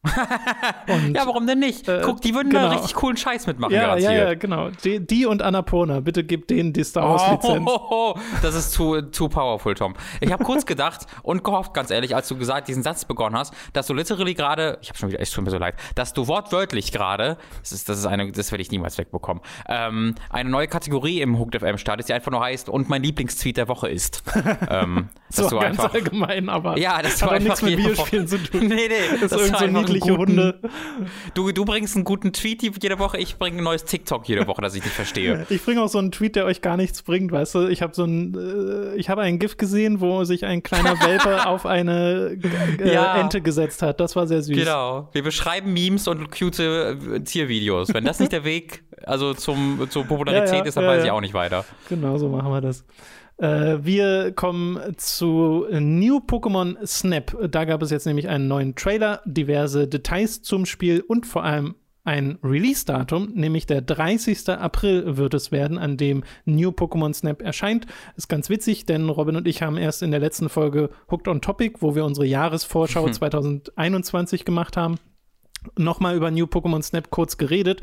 ja, warum denn nicht? Äh, Guck, die würden genau. da richtig coolen Scheiß mitmachen, ja, garantiert. Ja, ja, genau. Die, die, und Annapurna, bitte gib denen die Star Wars-Lizenz. Oh, oh, oh, das ist zu, zu powerful, Tom. Ich habe kurz gedacht und gehofft, ganz ehrlich, als du gesagt, diesen Satz begonnen hast, dass du literally gerade, ich habe schon wieder, es tut mir so leid, dass du wortwörtlich gerade, das ist, das ist eine, das werde ich niemals wegbekommen, ähm, eine neue Kategorie im Hooked FM startet, die einfach nur heißt und mein Lieblingstweet der Woche ist. ähm, so ganz einfach, allgemein, aber ja, das hat einfach nichts mit Videospielen zu tun. Nee, nee, das, das ist irgendwie so niedliche guten, Hunde. Du, du bringst einen guten Tweet jede Woche, ich bringe ein neues TikTok jede Woche, das ich nicht verstehe. Ich bringe auch so einen Tweet, der euch gar nichts bringt, weißt du? Ich habe so ein, äh, ich habe einen GIF gesehen, wo sich ein kleiner Welpe auf eine äh, ja. Ente gesetzt hat. Das war sehr süß. Genau. Wir beschreiben Memes und cute äh, Tiervideos. Wenn das nicht der Weg also zum, zur Popularität ja, ja, ist, dann weiß ich auch nicht weiter. Genau, so machen wir das. Äh, wir kommen zu New Pokémon Snap. Da gab es jetzt nämlich einen neuen Trailer, diverse Details zum Spiel und vor allem ein Release-Datum, nämlich der 30. April wird es werden, an dem New Pokémon Snap erscheint. Ist ganz witzig, denn Robin und ich haben erst in der letzten Folge Hooked on Topic, wo wir unsere Jahresvorschau 2021 gemacht haben, nochmal über New Pokémon Snap kurz geredet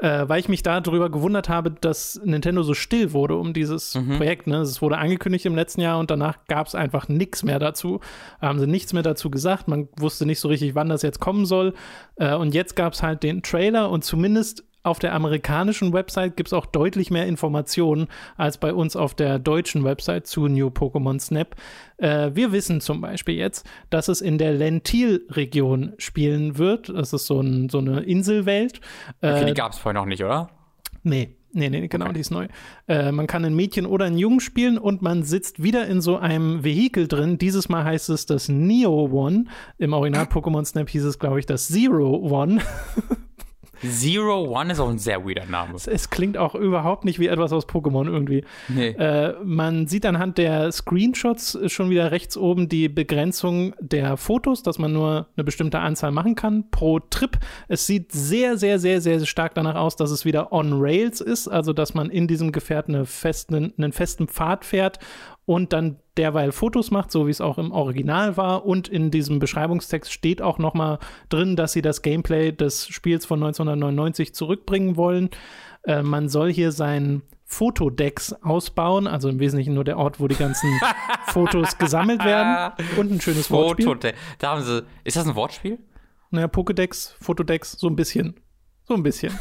äh, weil ich mich darüber gewundert habe, dass Nintendo so still wurde um dieses mhm. Projekt. Ne? Es wurde angekündigt im letzten Jahr und danach gab es einfach nichts mehr dazu. Haben sie nichts mehr dazu gesagt. Man wusste nicht so richtig, wann das jetzt kommen soll. Äh, und jetzt gab es halt den Trailer und zumindest auf der amerikanischen Website gibt es auch deutlich mehr Informationen als bei uns auf der deutschen Website zu New Pokémon Snap. Äh, wir wissen zum Beispiel jetzt, dass es in der Lentil-Region spielen wird. Das ist so, ein, so eine Inselwelt. Okay, die äh, gab es vorher noch nicht, oder? Nee. Nee, nee, genau, okay. die ist neu. Äh, man kann ein Mädchen oder einen Jungen spielen und man sitzt wieder in so einem Vehikel drin. Dieses Mal heißt es das Neo One. Im Original Pokémon Snap hieß es, glaube ich, das Zero One. Zero One ist auch ein sehr weirder Name. Es, es klingt auch überhaupt nicht wie etwas aus Pokémon irgendwie. Nee. Äh, man sieht anhand der Screenshots schon wieder rechts oben die Begrenzung der Fotos, dass man nur eine bestimmte Anzahl machen kann pro Trip. Es sieht sehr, sehr, sehr, sehr stark danach aus, dass es wieder on Rails ist, also dass man in diesem Gefährt eine festen, einen festen Pfad fährt und dann derweil Fotos macht, so wie es auch im Original war. Und in diesem Beschreibungstext steht auch nochmal drin, dass sie das Gameplay des Spiels von 1999 zurückbringen wollen. Äh, man soll hier sein Fotodecks ausbauen, also im Wesentlichen nur der Ort, wo die ganzen Fotos gesammelt werden. Und ein schönes Wortspiel. Fotodeck. Da haben sie. Ist das ein Wortspiel? Naja, Pokédex, Fotodecks, so ein bisschen. So ein bisschen.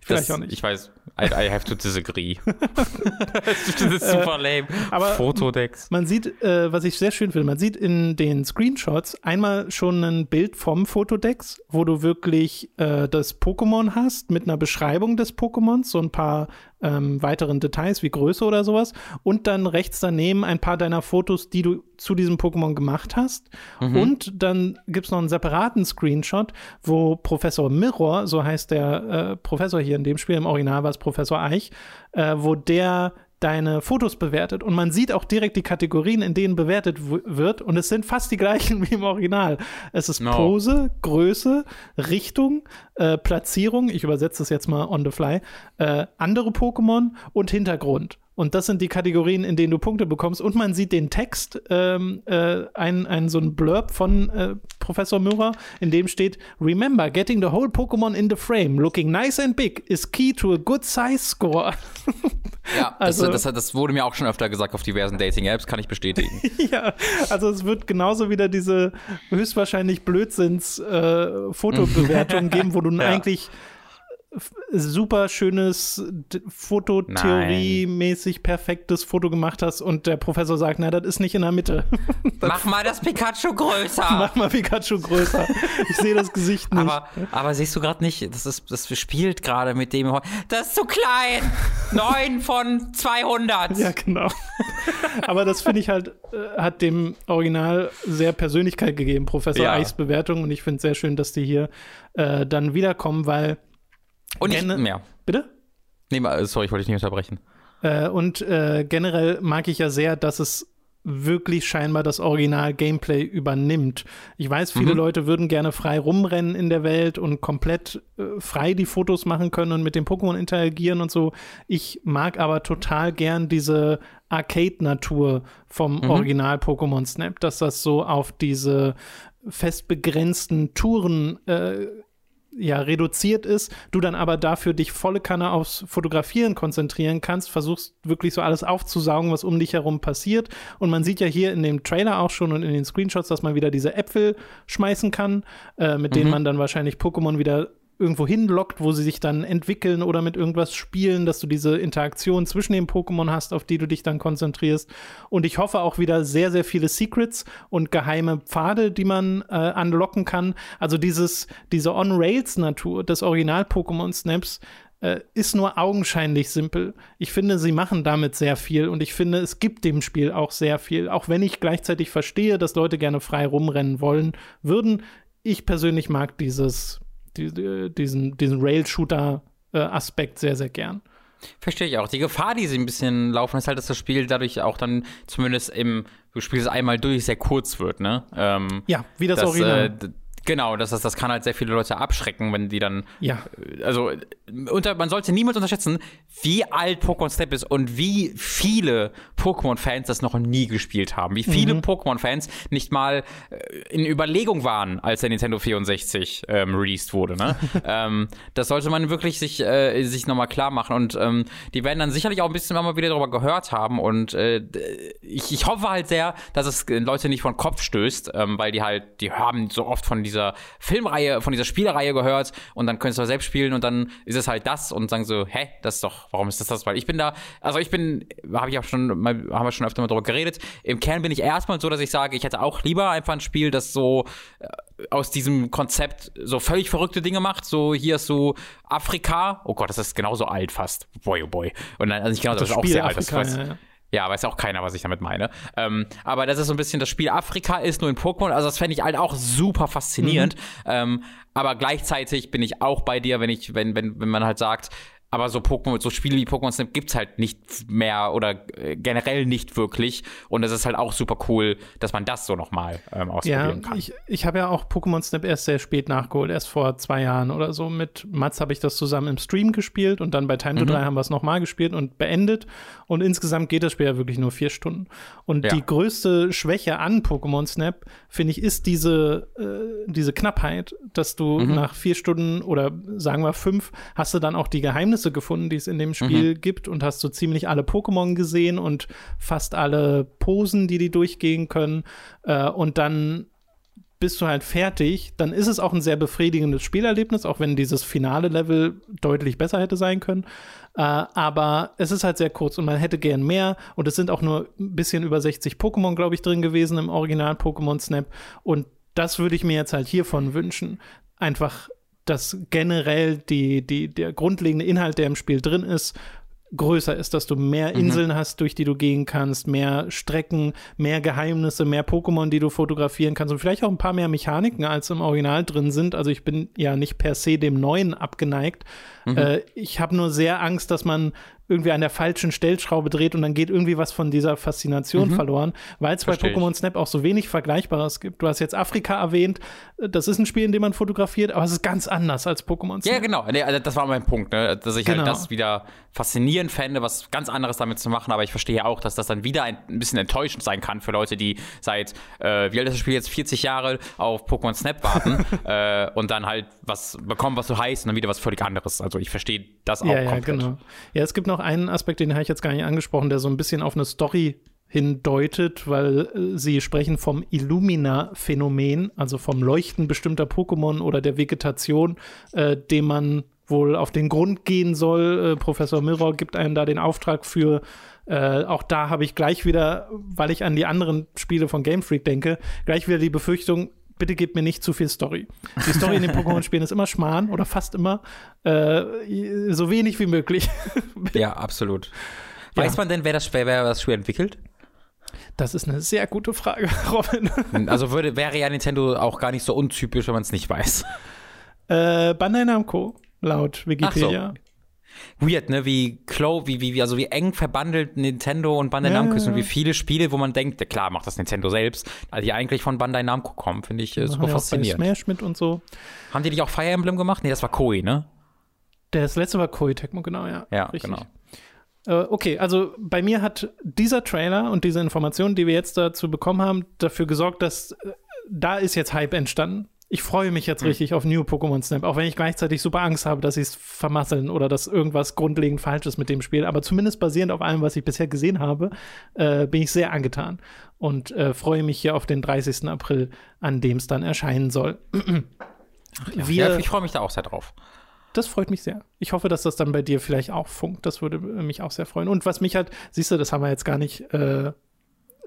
Vielleicht das, auch nicht. Ich weiß, I, I have to disagree. das ist super lame. Aber Fotodex. Man sieht, äh, was ich sehr schön finde, man sieht in den Screenshots einmal schon ein Bild vom Fotodex, wo du wirklich äh, das Pokémon hast mit einer Beschreibung des Pokémons, so ein paar ähm, weiteren Details wie Größe oder sowas. Und dann rechts daneben ein paar deiner Fotos, die du zu diesem Pokémon gemacht hast. Mhm. Und dann gibt es noch einen separaten Screenshot, wo Professor Mirror, so heißt der äh, Professor hier in dem Spiel, im Original war es Professor Eich, äh, wo der deine Fotos bewertet und man sieht auch direkt die Kategorien, in denen bewertet wird und es sind fast die gleichen wie im Original. Es ist no. Pose, Größe, Richtung, äh, Platzierung, ich übersetze das jetzt mal on the fly, äh, andere Pokémon und Hintergrund. Und das sind die Kategorien, in denen du Punkte bekommst. Und man sieht den Text, ähm, äh, ein, ein so ein Blurb von äh, Professor Müller, in dem steht: Remember, getting the whole Pokémon in the frame, looking nice and big, is key to a good size score. ja, also, das, das, das, wurde mir auch schon öfter gesagt auf diversen Dating-Apps, kann ich bestätigen. ja, also es wird genauso wieder diese höchstwahrscheinlich Blödsinns-Fotobewertung äh, geben, wo du ja. eigentlich super schönes Fototheorie-mäßig perfektes Foto gemacht hast und der Professor sagt, na, das ist nicht in der Mitte. Mach mal das Pikachu größer. Mach mal Pikachu größer. Ich sehe das Gesicht nicht. Aber, aber siehst du gerade nicht, das, ist, das spielt gerade mit dem. Das ist zu klein. Neun von 200. Ja, genau. Aber das finde ich halt, äh, hat dem Original sehr Persönlichkeit gegeben, Professor ja. Eichs Bewertung. Und ich finde es sehr schön, dass die hier äh, dann wiederkommen, weil und nicht mehr. Bitte? Nee, sorry, ich wollte dich nicht unterbrechen. Äh, und äh, generell mag ich ja sehr, dass es wirklich scheinbar das Original-Gameplay übernimmt. Ich weiß, viele mhm. Leute würden gerne frei rumrennen in der Welt und komplett äh, frei die Fotos machen können und mit dem Pokémon interagieren und so. Ich mag aber total gern diese Arcade-Natur vom mhm. Original-Pokémon Snap, dass das so auf diese fest begrenzten Touren äh, ja reduziert ist, du dann aber dafür dich volle Kanne aufs Fotografieren konzentrieren kannst, versuchst wirklich so alles aufzusaugen, was um dich herum passiert. Und man sieht ja hier in dem Trailer auch schon und in den Screenshots, dass man wieder diese Äpfel schmeißen kann, äh, mit mhm. denen man dann wahrscheinlich Pokémon wieder irgendwo hinlockt, wo sie sich dann entwickeln oder mit irgendwas spielen, dass du diese Interaktion zwischen den Pokémon hast, auf die du dich dann konzentrierst. Und ich hoffe auch wieder sehr, sehr viele Secrets und geheime Pfade, die man äh, anlocken kann. Also dieses, diese On-Rails-Natur des Original-Pokémon-Snaps äh, ist nur augenscheinlich simpel. Ich finde, sie machen damit sehr viel und ich finde, es gibt dem Spiel auch sehr viel. Auch wenn ich gleichzeitig verstehe, dass Leute gerne frei rumrennen wollen würden. Ich persönlich mag dieses die, diesen, diesen Rail-Shooter-Aspekt sehr, sehr gern. Verstehe ich auch. Die Gefahr, die sie ein bisschen laufen, ist halt, dass das Spiel dadurch auch dann zumindest im, du spielst es einmal durch, sehr kurz wird, ne? Ähm, ja, wie das dass, Original. Äh, Genau, das, das, das kann halt sehr viele Leute abschrecken, wenn die dann. Ja. Äh, also, unter, man sollte niemals unterschätzen, wie alt Pokémon Snap ist und wie viele Pokémon-Fans das noch nie gespielt haben. Wie viele mhm. Pokémon-Fans nicht mal äh, in Überlegung waren, als der Nintendo 64 ähm, released wurde. Ne? ähm, das sollte man wirklich sich, äh, sich nochmal klar machen. Und ähm, die werden dann sicherlich auch ein bisschen mal wieder darüber gehört haben. Und äh, ich, ich hoffe halt sehr, dass es Leute nicht von Kopf stößt, ähm, weil die halt, die haben so oft von diesen dieser Filmreihe, von dieser Spielereihe gehört und dann könntest du selbst spielen und dann ist es halt das und sagen so, hä, das ist doch, warum ist das das? Weil ich bin da, also ich bin, habe ich auch schon, mal, haben wir schon öfter mal darüber geredet. Im Kern bin ich erstmal so, dass ich sage, ich hätte auch lieber einfach ein Spiel, das so äh, aus diesem Konzept so völlig verrückte Dinge macht. So hier ist so Afrika. Oh Gott, das ist genauso alt fast. Boy, oh boy. Und dann, also nicht genau, das, das ist auch sehr Afrika, alt. Das ja, ja. Ja, weiß auch keiner, was ich damit meine. Ähm, aber das ist so ein bisschen das Spiel Afrika ist nur in Pokémon. Also das fände ich halt auch super faszinierend. Mhm. Ähm, aber gleichzeitig bin ich auch bei dir, wenn ich, wenn, wenn, wenn man halt sagt, aber so Pokémon, so Spiele wie Pokémon Snap gibt's halt nicht mehr oder äh, generell nicht wirklich. Und es ist halt auch super cool, dass man das so nochmal ähm, ausprobieren ja, kann. Ich, ich habe ja auch Pokémon Snap erst sehr spät nachgeholt, erst vor zwei Jahren oder so. Mit Mats habe ich das zusammen im Stream gespielt und dann bei Time to mhm. 3 haben wir es nochmal gespielt und beendet. Und insgesamt geht das Spiel ja wirklich nur vier Stunden. Und ja. die größte Schwäche an Pokémon Snap, finde ich, ist diese, äh, diese Knappheit, dass du mhm. nach vier Stunden oder sagen wir fünf, hast du dann auch die Geheimnisse Geheimnisse gefunden, die es in dem Spiel mhm. gibt und hast so ziemlich alle Pokémon gesehen und fast alle Posen, die die durchgehen können. Äh, und dann bist du halt fertig, dann ist es auch ein sehr befriedigendes Spielerlebnis, auch wenn dieses finale Level deutlich besser hätte sein können. Äh, aber es ist halt sehr kurz und man hätte gern mehr. Und es sind auch nur ein bisschen über 60 Pokémon, glaube ich, drin gewesen im Original Pokémon Snap. Und das würde ich mir jetzt halt hiervon wünschen. Einfach dass generell die, die, der grundlegende Inhalt, der im Spiel drin ist, größer ist, dass du mehr mhm. Inseln mhm. hast, durch die du gehen kannst, mehr Strecken, mehr Geheimnisse, mehr Pokémon, die du fotografieren kannst und vielleicht auch ein paar mehr Mechaniken, als im Original drin sind. Also ich bin ja nicht per se dem Neuen abgeneigt. Mhm. Äh, ich habe nur sehr Angst, dass man irgendwie an der falschen Stellschraube dreht und dann geht irgendwie was von dieser Faszination mhm. verloren, weil es bei Pokémon Snap auch so wenig Vergleichbares gibt. Du hast jetzt Afrika erwähnt, das ist ein Spiel, in dem man fotografiert, aber es ist ganz anders als Pokémon Snap. Ja, genau, nee, also das war mein Punkt, ne? dass ich halt genau. halt das wieder faszinierend fände, was ganz anderes damit zu machen, aber ich verstehe auch, dass das dann wieder ein, ein bisschen enttäuschend sein kann für Leute, die seit, äh, wie alt ist das Spiel jetzt, 40 Jahre auf Pokémon Snap warten äh, und dann halt was bekommen, was so heißt und dann wieder was völlig anderes. Also ich verstehe das auch ja, ja, Genau. Ja, es gibt noch einen Aspekt, den habe ich jetzt gar nicht angesprochen, der so ein bisschen auf eine Story hindeutet, weil äh, sie sprechen vom Illumina-Phänomen, also vom Leuchten bestimmter Pokémon oder der Vegetation, äh, dem man wohl auf den Grund gehen soll. Äh, Professor Mirror gibt einem da den Auftrag für. Äh, auch da habe ich gleich wieder, weil ich an die anderen Spiele von Game Freak denke, gleich wieder die Befürchtung, bitte gebt mir nicht zu viel Story. Die Story in den Pokémon-Spielen ist immer Schmarrn oder fast immer. Äh, so wenig wie möglich. ja, absolut. Weiß ja. man denn, wer das, wer, wer das Spiel entwickelt? Das ist eine sehr gute Frage, Robin. Also würde, wäre ja Nintendo auch gar nicht so untypisch, wenn man es nicht weiß. Äh, Bandai Namco, laut Wikipedia. So weird, ne? Wie wie, wie, also wie eng verbandelt Nintendo und Bandai Namco sind und wie viele Spiele, wo man denkt, ja klar, macht das Nintendo selbst, also die eigentlich von Bandai Namco kommen, finde ich äh, super faszinierend. Smash mit und so. Haben die nicht auch Fire Emblem gemacht? Nee, das war Koei, ne? Das letzte war Koei Tecmo, genau, ja. Ja, Richtig. genau. Äh, okay, also bei mir hat dieser Trailer und diese Informationen, die wir jetzt dazu bekommen haben, dafür gesorgt, dass äh, da ist jetzt Hype entstanden ich freue mich jetzt hm. richtig auf New Pokémon Snap, auch wenn ich gleichzeitig super Angst habe, dass sie es vermasseln oder dass irgendwas grundlegend falsch ist mit dem Spiel. Aber zumindest basierend auf allem, was ich bisher gesehen habe, äh, bin ich sehr angetan und äh, freue mich hier auf den 30. April, an dem es dann erscheinen soll. ja, Wir, ich freue mich da auch sehr drauf. Das freut mich sehr. Ich hoffe, dass das dann bei dir vielleicht auch funkt. Das würde mich auch sehr freuen. Und was mich hat, siehst du, das haben wir jetzt gar nicht äh,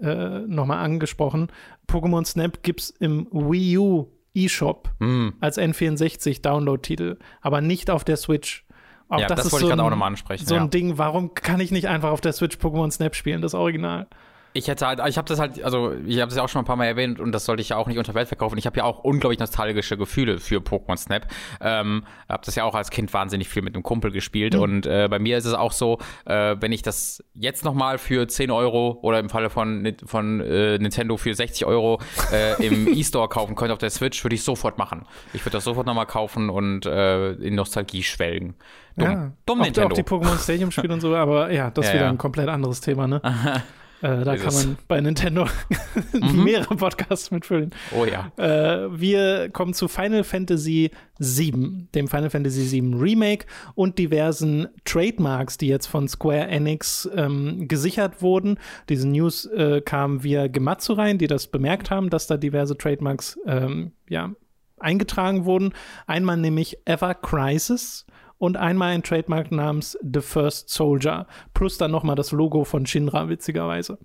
äh, nochmal angesprochen. Pokémon Snap gibt es im Wii U eShop mm. als N64-Download-Titel, aber nicht auf der Switch. Auch ja, das, das wollte so ich gerade auch nochmal ansprechen. So ein Ding, warum kann ich nicht einfach auf der Switch Pokémon Snap spielen, das Original? Ich hätte halt, ich habe das halt, also ich habe das ja auch schon ein paar Mal erwähnt und das sollte ich ja auch nicht unter Welt verkaufen. Ich habe ja auch unglaublich nostalgische Gefühle für Pokémon Snap. Ähm, habe das ja auch als Kind wahnsinnig viel mit einem Kumpel gespielt mhm. und äh, bei mir ist es auch so, äh, wenn ich das jetzt nochmal für 10 Euro oder im Falle von, von äh, Nintendo für 60 Euro äh, im E-Store kaufen könnte auf der Switch, würde ich sofort machen. Ich würde das sofort nochmal kaufen und äh, in Nostalgie schwelgen. Dumm, ja, dumm auch, Nintendo. Auch die Pokémon Stadium Spiele und so, aber ja, das ist ja, wieder ja. ein komplett anderes Thema, ne? Äh, da kann man bei Nintendo mhm. mehrere Podcasts mitfüllen. Oh ja. Äh, wir kommen zu Final Fantasy VII, dem Final Fantasy VII Remake und diversen Trademarks, die jetzt von Square Enix ähm, gesichert wurden. Diese News äh, kam via Gematsu rein, die das bemerkt haben, dass da diverse Trademarks ähm, ja, eingetragen wurden. Einmal nämlich Ever Crisis und einmal ein Trademark namens The First Soldier. Plus dann nochmal das Logo von Shinra, witzigerweise.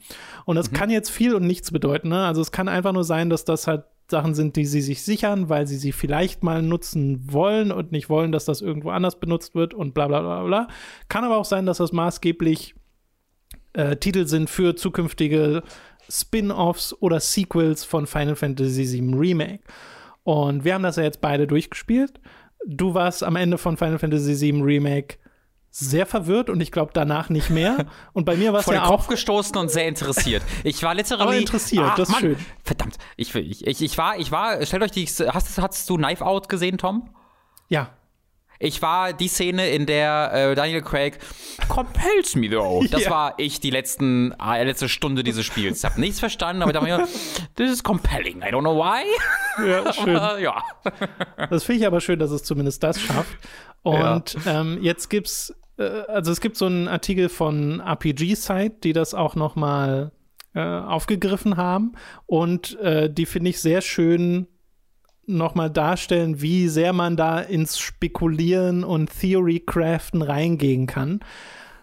Und das mhm. kann jetzt viel und nichts bedeuten. Ne? Also es kann einfach nur sein, dass das halt Sachen sind, die sie sich sichern, weil sie sie vielleicht mal nutzen wollen und nicht wollen, dass das irgendwo anders benutzt wird und bla bla bla bla. Kann aber auch sein, dass das maßgeblich äh, Titel sind für zukünftige Spin-offs oder Sequels von Final Fantasy VII Remake. Und wir haben das ja jetzt beide durchgespielt du warst am Ende von Final Fantasy VII Remake sehr verwirrt und ich glaube danach nicht mehr. Und bei mir war es ja den Kopf gestoßen und sehr interessiert. Ich war literally Aber interessiert, ah, das ist Mann. schön. Verdammt, ich, ich, ich, ich war, ich war, stellt euch die, hast, hast du Knife Out gesehen, Tom? Ja. Ich war die Szene, in der äh, Daniel Craig compels me though. Das ja. war ich die letzten äh, letzte Stunde dieses Spiels. Ich habe nichts verstanden, aber ich dachte mir, this is compelling. I don't know why. Ja, schön. ja. Das finde ich aber schön, dass es zumindest das schafft. Und ja. ähm, jetzt gibt's, äh, also es gibt so einen Artikel von RPG Site, die das auch noch mal äh, aufgegriffen haben und äh, die finde ich sehr schön nochmal darstellen, wie sehr man da ins Spekulieren und Theory-Craften reingehen kann.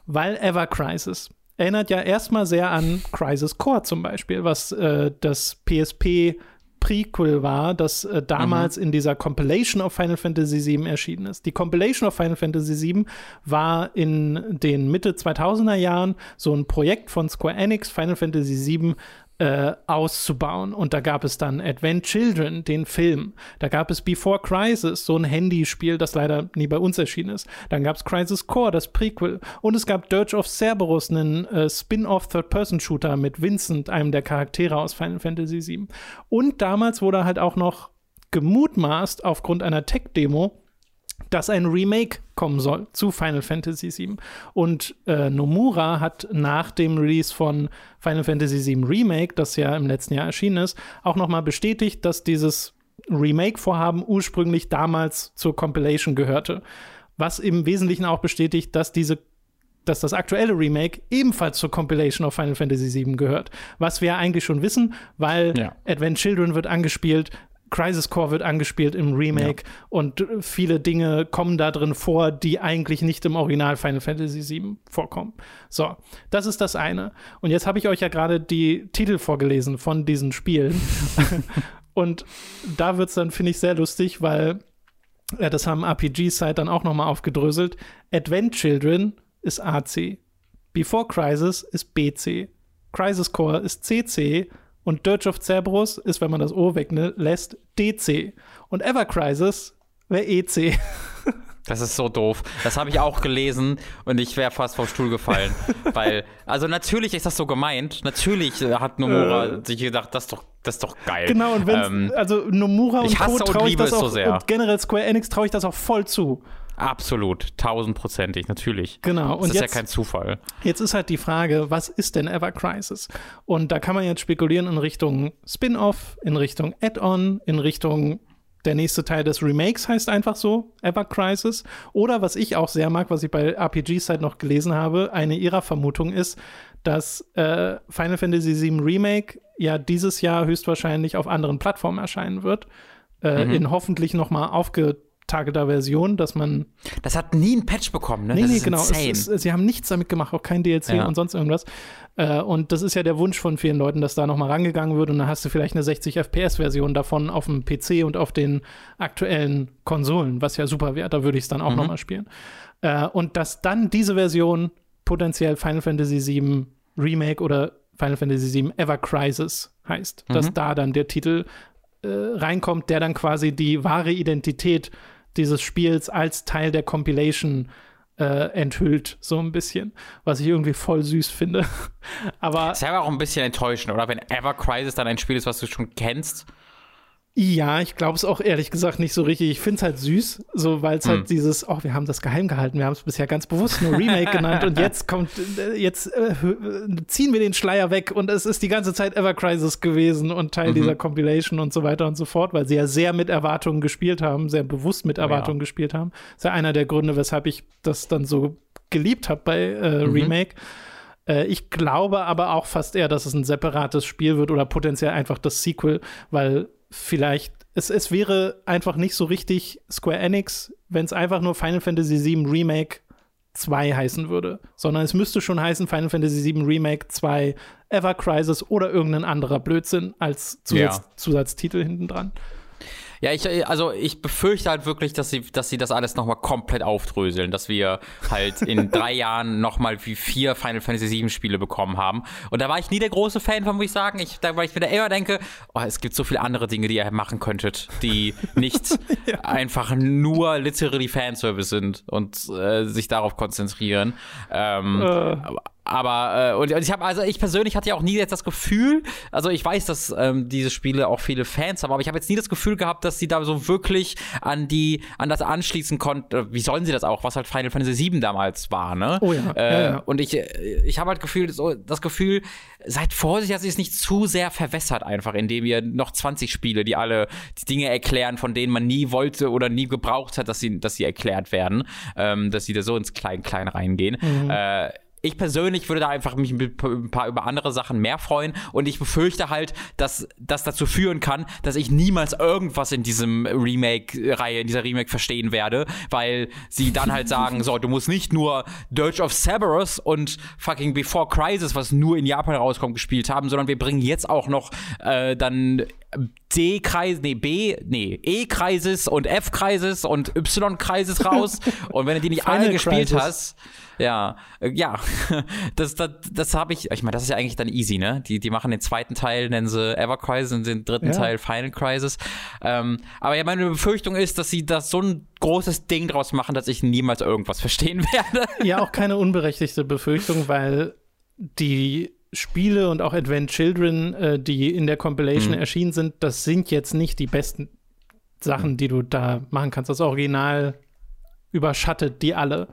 Weil Ever Crisis erinnert ja erstmal sehr an Crisis Core zum Beispiel, was äh, das PSP Prequel war, das äh, damals mhm. in dieser Compilation of Final Fantasy VII erschienen ist. Die Compilation of Final Fantasy VII war in den Mitte 2000er Jahren so ein Projekt von Square Enix, Final Fantasy VII äh, auszubauen. Und da gab es dann Advent Children, den Film. Da gab es Before Crisis, so ein Handyspiel, das leider nie bei uns erschienen ist. Dann gab es Crisis Core, das Prequel. Und es gab Dirge of Cerberus, einen äh, Spin-off Third-Person-Shooter mit Vincent, einem der Charaktere aus Final Fantasy VII. Und damals wurde halt auch noch gemutmaßt aufgrund einer Tech-Demo, dass ein Remake kommen soll zu Final Fantasy VII. Und äh, Nomura hat nach dem Release von Final Fantasy VII Remake, das ja im letzten Jahr erschienen ist, auch nochmal bestätigt, dass dieses Remake-Vorhaben ursprünglich damals zur Compilation gehörte. Was im Wesentlichen auch bestätigt, dass diese dass das aktuelle Remake ebenfalls zur Compilation of Final Fantasy VII gehört. Was wir eigentlich schon wissen, weil ja. Advent Children wird angespielt, Crisis Core wird angespielt im Remake ja. und viele Dinge kommen da drin vor, die eigentlich nicht im Original Final Fantasy VII vorkommen. So, das ist das eine. Und jetzt habe ich euch ja gerade die Titel vorgelesen von diesen Spielen. und da wird es dann, finde ich, sehr lustig, weil ja, das haben RPG-Site dann auch nochmal aufgedröselt. Advent Children ist AC. Before Crisis ist BC. Crisis Core ist CC und Dirge of Cerberus ist, wenn man das O weglässt, DC. Und Ever Crisis wäre EC. Das ist so doof. Das habe ich auch gelesen und ich wäre fast vom Stuhl gefallen. weil, also natürlich ist das so gemeint. Natürlich hat Nomura äh, sich gedacht, das ist doch, das ist doch geil. Genau, und wenn ähm, also Nomura und Co. traue ich das auch, so und generell Square Enix traue ich das auch voll zu. Absolut, tausendprozentig, natürlich. Genau. Und das ist jetzt, ja kein Zufall. Jetzt ist halt die Frage, was ist denn Ever Crisis? Und da kann man jetzt spekulieren in Richtung Spin-off, in Richtung Add-on, in Richtung der nächste Teil des Remakes heißt einfach so, Ever Crisis. Oder was ich auch sehr mag, was ich bei RPG-Site noch gelesen habe, eine ihrer Vermutungen ist, dass äh, Final Fantasy VII Remake ja dieses Jahr höchstwahrscheinlich auf anderen Plattformen erscheinen wird. Äh, mhm. In hoffentlich noch mal aufge targeter Version, dass man. Das hat nie einen Patch bekommen, ne? Nee, das nee, genau. Es, es, sie haben nichts damit gemacht, auch kein DLC ja. und sonst irgendwas. Äh, und das ist ja der Wunsch von vielen Leuten, dass da nochmal rangegangen wird und dann hast du vielleicht eine 60 FPS-Version davon auf dem PC und auf den aktuellen Konsolen, was ja super wäre. Da würde ich es dann auch mhm. nochmal spielen. Äh, und dass dann diese Version potenziell Final Fantasy VII Remake oder Final Fantasy VII Ever Crisis heißt, mhm. dass da dann der Titel äh, reinkommt, der dann quasi die wahre Identität dieses Spiels als Teil der Compilation äh, enthüllt, so ein bisschen, was ich irgendwie voll süß finde. aber ist ja auch ein bisschen enttäuschend, oder? Wenn Ever Crisis dann ein Spiel ist, was du schon kennst ja, ich glaube es auch ehrlich gesagt nicht so richtig. Ich finde es halt süß, so weil es hm. halt dieses, oh, wir haben das geheim gehalten, wir haben es bisher ganz bewusst nur Remake genannt und jetzt kommt, äh, jetzt äh, ziehen wir den Schleier weg und es ist die ganze Zeit Ever Crisis gewesen und Teil mhm. dieser Compilation und so weiter und so fort, weil sie ja sehr mit Erwartungen gespielt haben, sehr bewusst mit Erwartungen oh, ja. gespielt haben. Das ist ja einer der Gründe, weshalb ich das dann so geliebt habe bei äh, mhm. Remake. Äh, ich glaube aber auch fast eher, dass es ein separates Spiel wird oder potenziell einfach das Sequel, weil vielleicht, es, es wäre einfach nicht so richtig Square Enix, wenn es einfach nur Final Fantasy VII Remake 2 heißen würde, sondern es müsste schon heißen Final Fantasy VII Remake 2 Ever Crisis oder irgendein anderer Blödsinn als Zusatz, ja. Zusatztitel hinten dran. Ja, ich, also ich befürchte halt wirklich, dass sie, dass sie das alles nochmal komplett aufdröseln, dass wir halt in drei Jahren nochmal wie vier Final Fantasy VII Spiele bekommen haben. Und da war ich nie der große Fan von, muss ich sagen. Ich, da, weil ich mir da immer denke, oh, es gibt so viele andere Dinge, die ihr machen könntet, die nicht ja. einfach nur literally Fanservice sind und äh, sich darauf konzentrieren. Ähm, äh aber äh, und, und ich habe also ich persönlich hatte ja auch nie jetzt das Gefühl, also ich weiß, dass ähm, diese Spiele auch viele Fans haben, aber ich habe jetzt nie das Gefühl gehabt, dass sie da so wirklich an die an das anschließen konnten. Wie sollen sie das auch, was halt Final Fantasy VII damals war, ne? Oh ja. Äh, ja, ja. Und ich ich habe halt Gefühl, so, das Gefühl, seid vorsichtig, dass ihr es nicht zu sehr verwässert einfach, indem ihr noch 20 Spiele, die alle die Dinge erklären, von denen man nie wollte oder nie gebraucht hat, dass sie dass sie erklärt werden, ähm, dass sie da so ins Klein Klein reingehen. Mhm. Äh, ich persönlich würde da einfach mich ein paar über andere Sachen mehr freuen und ich befürchte halt, dass das dazu führen kann, dass ich niemals irgendwas in diesem Remake-Reihe, in dieser Remake verstehen werde, weil sie dann halt sagen, so, du musst nicht nur Dirge of Cerberus und fucking Before Crisis, was nur in Japan rauskommt, gespielt haben, sondern wir bringen jetzt auch noch äh, dann D-Kreis, nee, B, nee, E-Kreises und F-Kreises und Y-Kreises raus. und wenn du die nicht alle gespielt hast, ja, äh, ja, das, das, das habe ich, ich meine, das ist ja eigentlich dann easy, ne? Die, die machen den zweiten Teil, nennen sie Ever Crisis und den dritten ja. Teil Final Crisis. Ähm, aber ja, meine Befürchtung ist, dass sie das so ein großes Ding draus machen, dass ich niemals irgendwas verstehen werde. Ja, auch keine unberechtigte Befürchtung, weil die Spiele und auch Advent Children, äh, die in der Compilation mhm. erschienen sind, das sind jetzt nicht die besten Sachen, die du da machen kannst. Das Original überschattet die alle,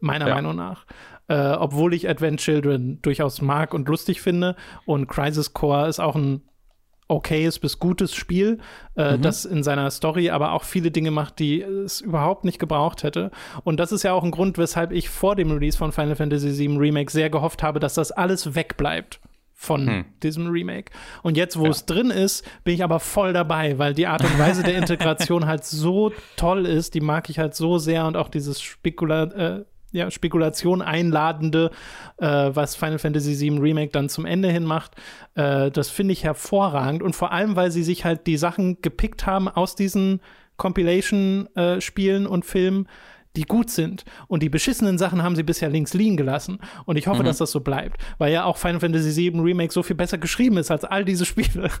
meiner ja. Meinung nach. Äh, obwohl ich Advent Children durchaus mag und lustig finde. Und Crisis Core ist auch ein okayes bis gutes Spiel, äh, mhm. das in seiner Story aber auch viele Dinge macht, die es überhaupt nicht gebraucht hätte. Und das ist ja auch ein Grund, weshalb ich vor dem Release von Final Fantasy VII Remake sehr gehofft habe, dass das alles wegbleibt von hm. diesem Remake. Und jetzt, wo ja. es drin ist, bin ich aber voll dabei, weil die Art und Weise der Integration halt so toll ist, die mag ich halt so sehr und auch dieses Spekula äh, ja, Spekulation einladende, äh, was Final Fantasy VII Remake dann zum Ende hin macht. Äh, das finde ich hervorragend und vor allem, weil sie sich halt die Sachen gepickt haben aus diesen Compilation-Spielen äh, und Filmen, die gut sind. Und die beschissenen Sachen haben sie bisher links liegen gelassen. Und ich hoffe, mhm. dass das so bleibt. Weil ja auch Final Fantasy VII Remake so viel besser geschrieben ist als all diese Spiele.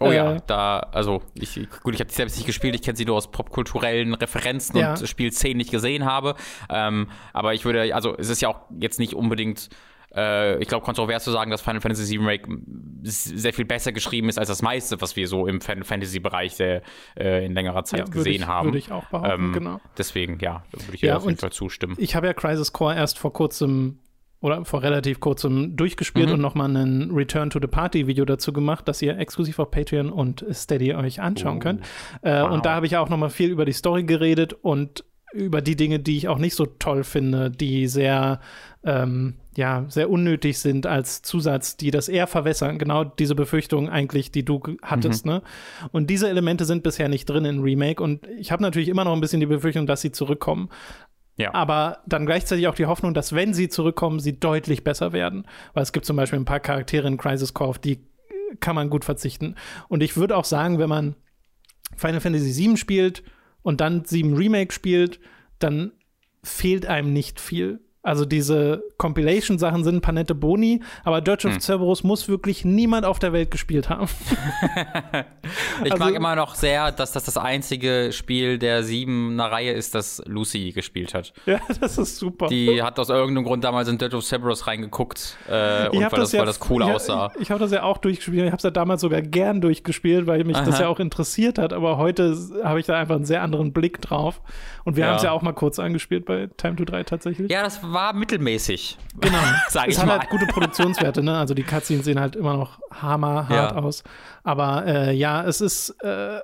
Oh äh, ja, da, also, ich, gut, ich habe die selbst nicht gespielt, ich kenne sie nur aus popkulturellen Referenzen ja. und Spielszenen nicht gesehen habe. Ähm, aber ich würde, also, es ist ja auch jetzt nicht unbedingt äh, ich glaube, kontrovers zu sagen, dass Final Fantasy VII Remake sehr viel besser geschrieben ist als das meiste, was wir so im Final Fantasy-Bereich äh, in längerer Zeit ja, gesehen ich, haben. Würde ich auch behaupten, ähm, genau. Deswegen, ja, würde ich ja, auf jeden Fall zustimmen. Ich habe ja Crisis Core erst vor kurzem oder vor relativ kurzem durchgespielt mhm. und nochmal ein Return to the Party Video dazu gemacht, das ihr exklusiv auf Patreon und Steady euch anschauen oh. könnt. Äh, wow. Und da habe ich auch nochmal viel über die Story geredet und über die Dinge, die ich auch nicht so toll finde, die sehr, ähm, ja, sehr unnötig sind als Zusatz, die das eher verwässern. Genau diese Befürchtung eigentlich, die du hattest, mhm. ne? Und diese Elemente sind bisher nicht drin in Remake und ich habe natürlich immer noch ein bisschen die Befürchtung, dass sie zurückkommen. Ja. Aber dann gleichzeitig auch die Hoffnung, dass wenn sie zurückkommen, sie deutlich besser werden. Weil es gibt zum Beispiel ein paar Charaktere in Crisis Core, auf die kann man gut verzichten. Und ich würde auch sagen, wenn man Final Fantasy VII spielt, und dann sieben Remake spielt, dann fehlt einem nicht viel. Also diese Compilation-Sachen sind ein paar nette Boni, aber Dirge of hm. Cerberus muss wirklich niemand auf der Welt gespielt haben. ich also, mag immer noch sehr, dass das das einzige Spiel der siebener Reihe ist, das Lucy gespielt hat. Ja, das ist super. Die hat aus irgendeinem Grund damals in Dirge of Cerberus reingeguckt äh, und weil das, ja, weil das cool ja, aussah. Ich, ich habe das ja auch durchgespielt. Ich habe es ja damals sogar gern durchgespielt, weil mich Aha. das ja auch interessiert hat. Aber heute habe ich da einfach einen sehr anderen Blick drauf. Und wir ja. haben es ja auch mal kurz angespielt bei Time to 3 tatsächlich. Ja, das war mittelmäßig. Genau. Sag es ich hat mal. halt gute Produktionswerte, ne? Also die Cutscenes sehen halt immer noch hammerhart ja. aus. Aber äh, ja, es ist, äh,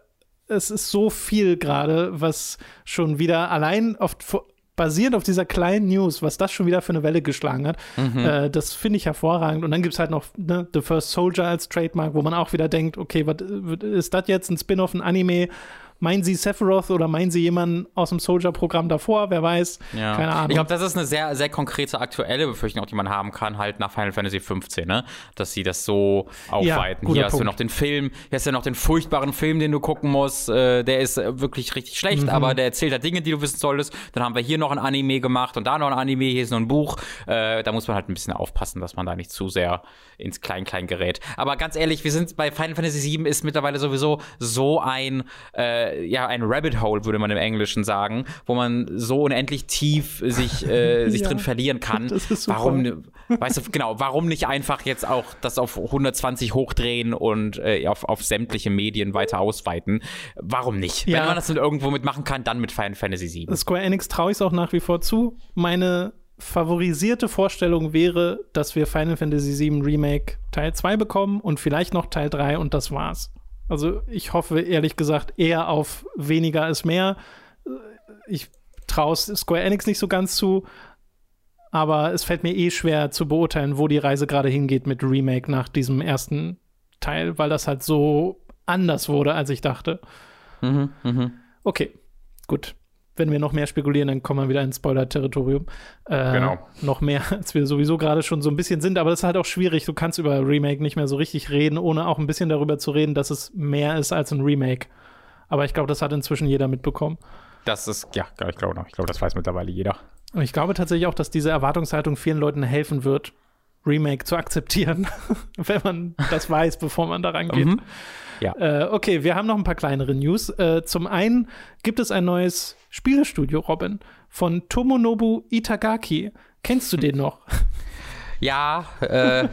es ist so viel gerade, was schon wieder allein auf basierend auf dieser kleinen News, was das schon wieder für eine Welle geschlagen hat, mhm. äh, das finde ich hervorragend. Und dann gibt es halt noch ne, The First Soldier als Trademark, wo man auch wieder denkt, okay, was ist das jetzt, ein Spin-off, ein Anime? Meinen sie Sephiroth oder meinen sie jemanden aus dem Soldier-Programm davor? Wer weiß. Ja. Keine Ahnung. Ich glaube, das ist eine sehr, sehr konkrete aktuelle Befürchtung, auch die man haben kann, halt nach Final Fantasy 15, ne? Dass sie das so aufweiten. Ja, hier hast Punkt. du noch den Film, hier hast du noch den furchtbaren Film, den du gucken musst. Äh, der ist äh, wirklich richtig schlecht, mhm. aber der erzählt halt Dinge, die du wissen solltest. Dann haben wir hier noch ein Anime gemacht und da noch ein Anime, hier ist noch ein Buch. Äh, da muss man halt ein bisschen aufpassen, dass man da nicht zu sehr ins Klein-Klein gerät. Aber ganz ehrlich, wir sind bei Final Fantasy VII ist mittlerweile sowieso so ein, äh, ja, ein Rabbit Hole, würde man im Englischen sagen, wo man so unendlich tief sich, äh, sich ja, drin verlieren kann. Das ist super. Warum, weißt du, genau, warum nicht einfach jetzt auch das auf 120 hochdrehen und äh, auf, auf sämtliche Medien weiter ausweiten? Warum nicht? Ja. Wenn man das irgendwo mitmachen kann, dann mit Final Fantasy VII. Square Enix traue ich es auch nach wie vor zu. Meine favorisierte Vorstellung wäre, dass wir Final Fantasy VII Remake Teil 2 bekommen und vielleicht noch Teil 3 und das war's. Also ich hoffe ehrlich gesagt eher auf weniger ist mehr. Ich traue Square Enix nicht so ganz zu, aber es fällt mir eh schwer zu beurteilen, wo die Reise gerade hingeht mit Remake nach diesem ersten Teil, weil das halt so anders wurde, als ich dachte. Mhm, mh. Okay, gut wenn wir noch mehr spekulieren, dann kommen wir wieder ins Spoiler-Territorium. Äh, genau. Noch mehr, als wir sowieso gerade schon so ein bisschen sind. Aber das ist halt auch schwierig. Du kannst über Remake nicht mehr so richtig reden, ohne auch ein bisschen darüber zu reden, dass es mehr ist als ein Remake. Aber ich glaube, das hat inzwischen jeder mitbekommen. Das ist, ja, ich glaube noch. Ich glaube, das weiß mittlerweile jeder. Und ich glaube tatsächlich auch, dass diese Erwartungshaltung vielen Leuten helfen wird, Remake zu akzeptieren, wenn man das weiß, bevor man da rangeht. Mhm. Ja. Äh, okay, wir haben noch ein paar kleinere News. Äh, zum einen gibt es ein neues Spielestudio, Robin, von Tomonobu Itagaki. Kennst du den noch? Ja, äh,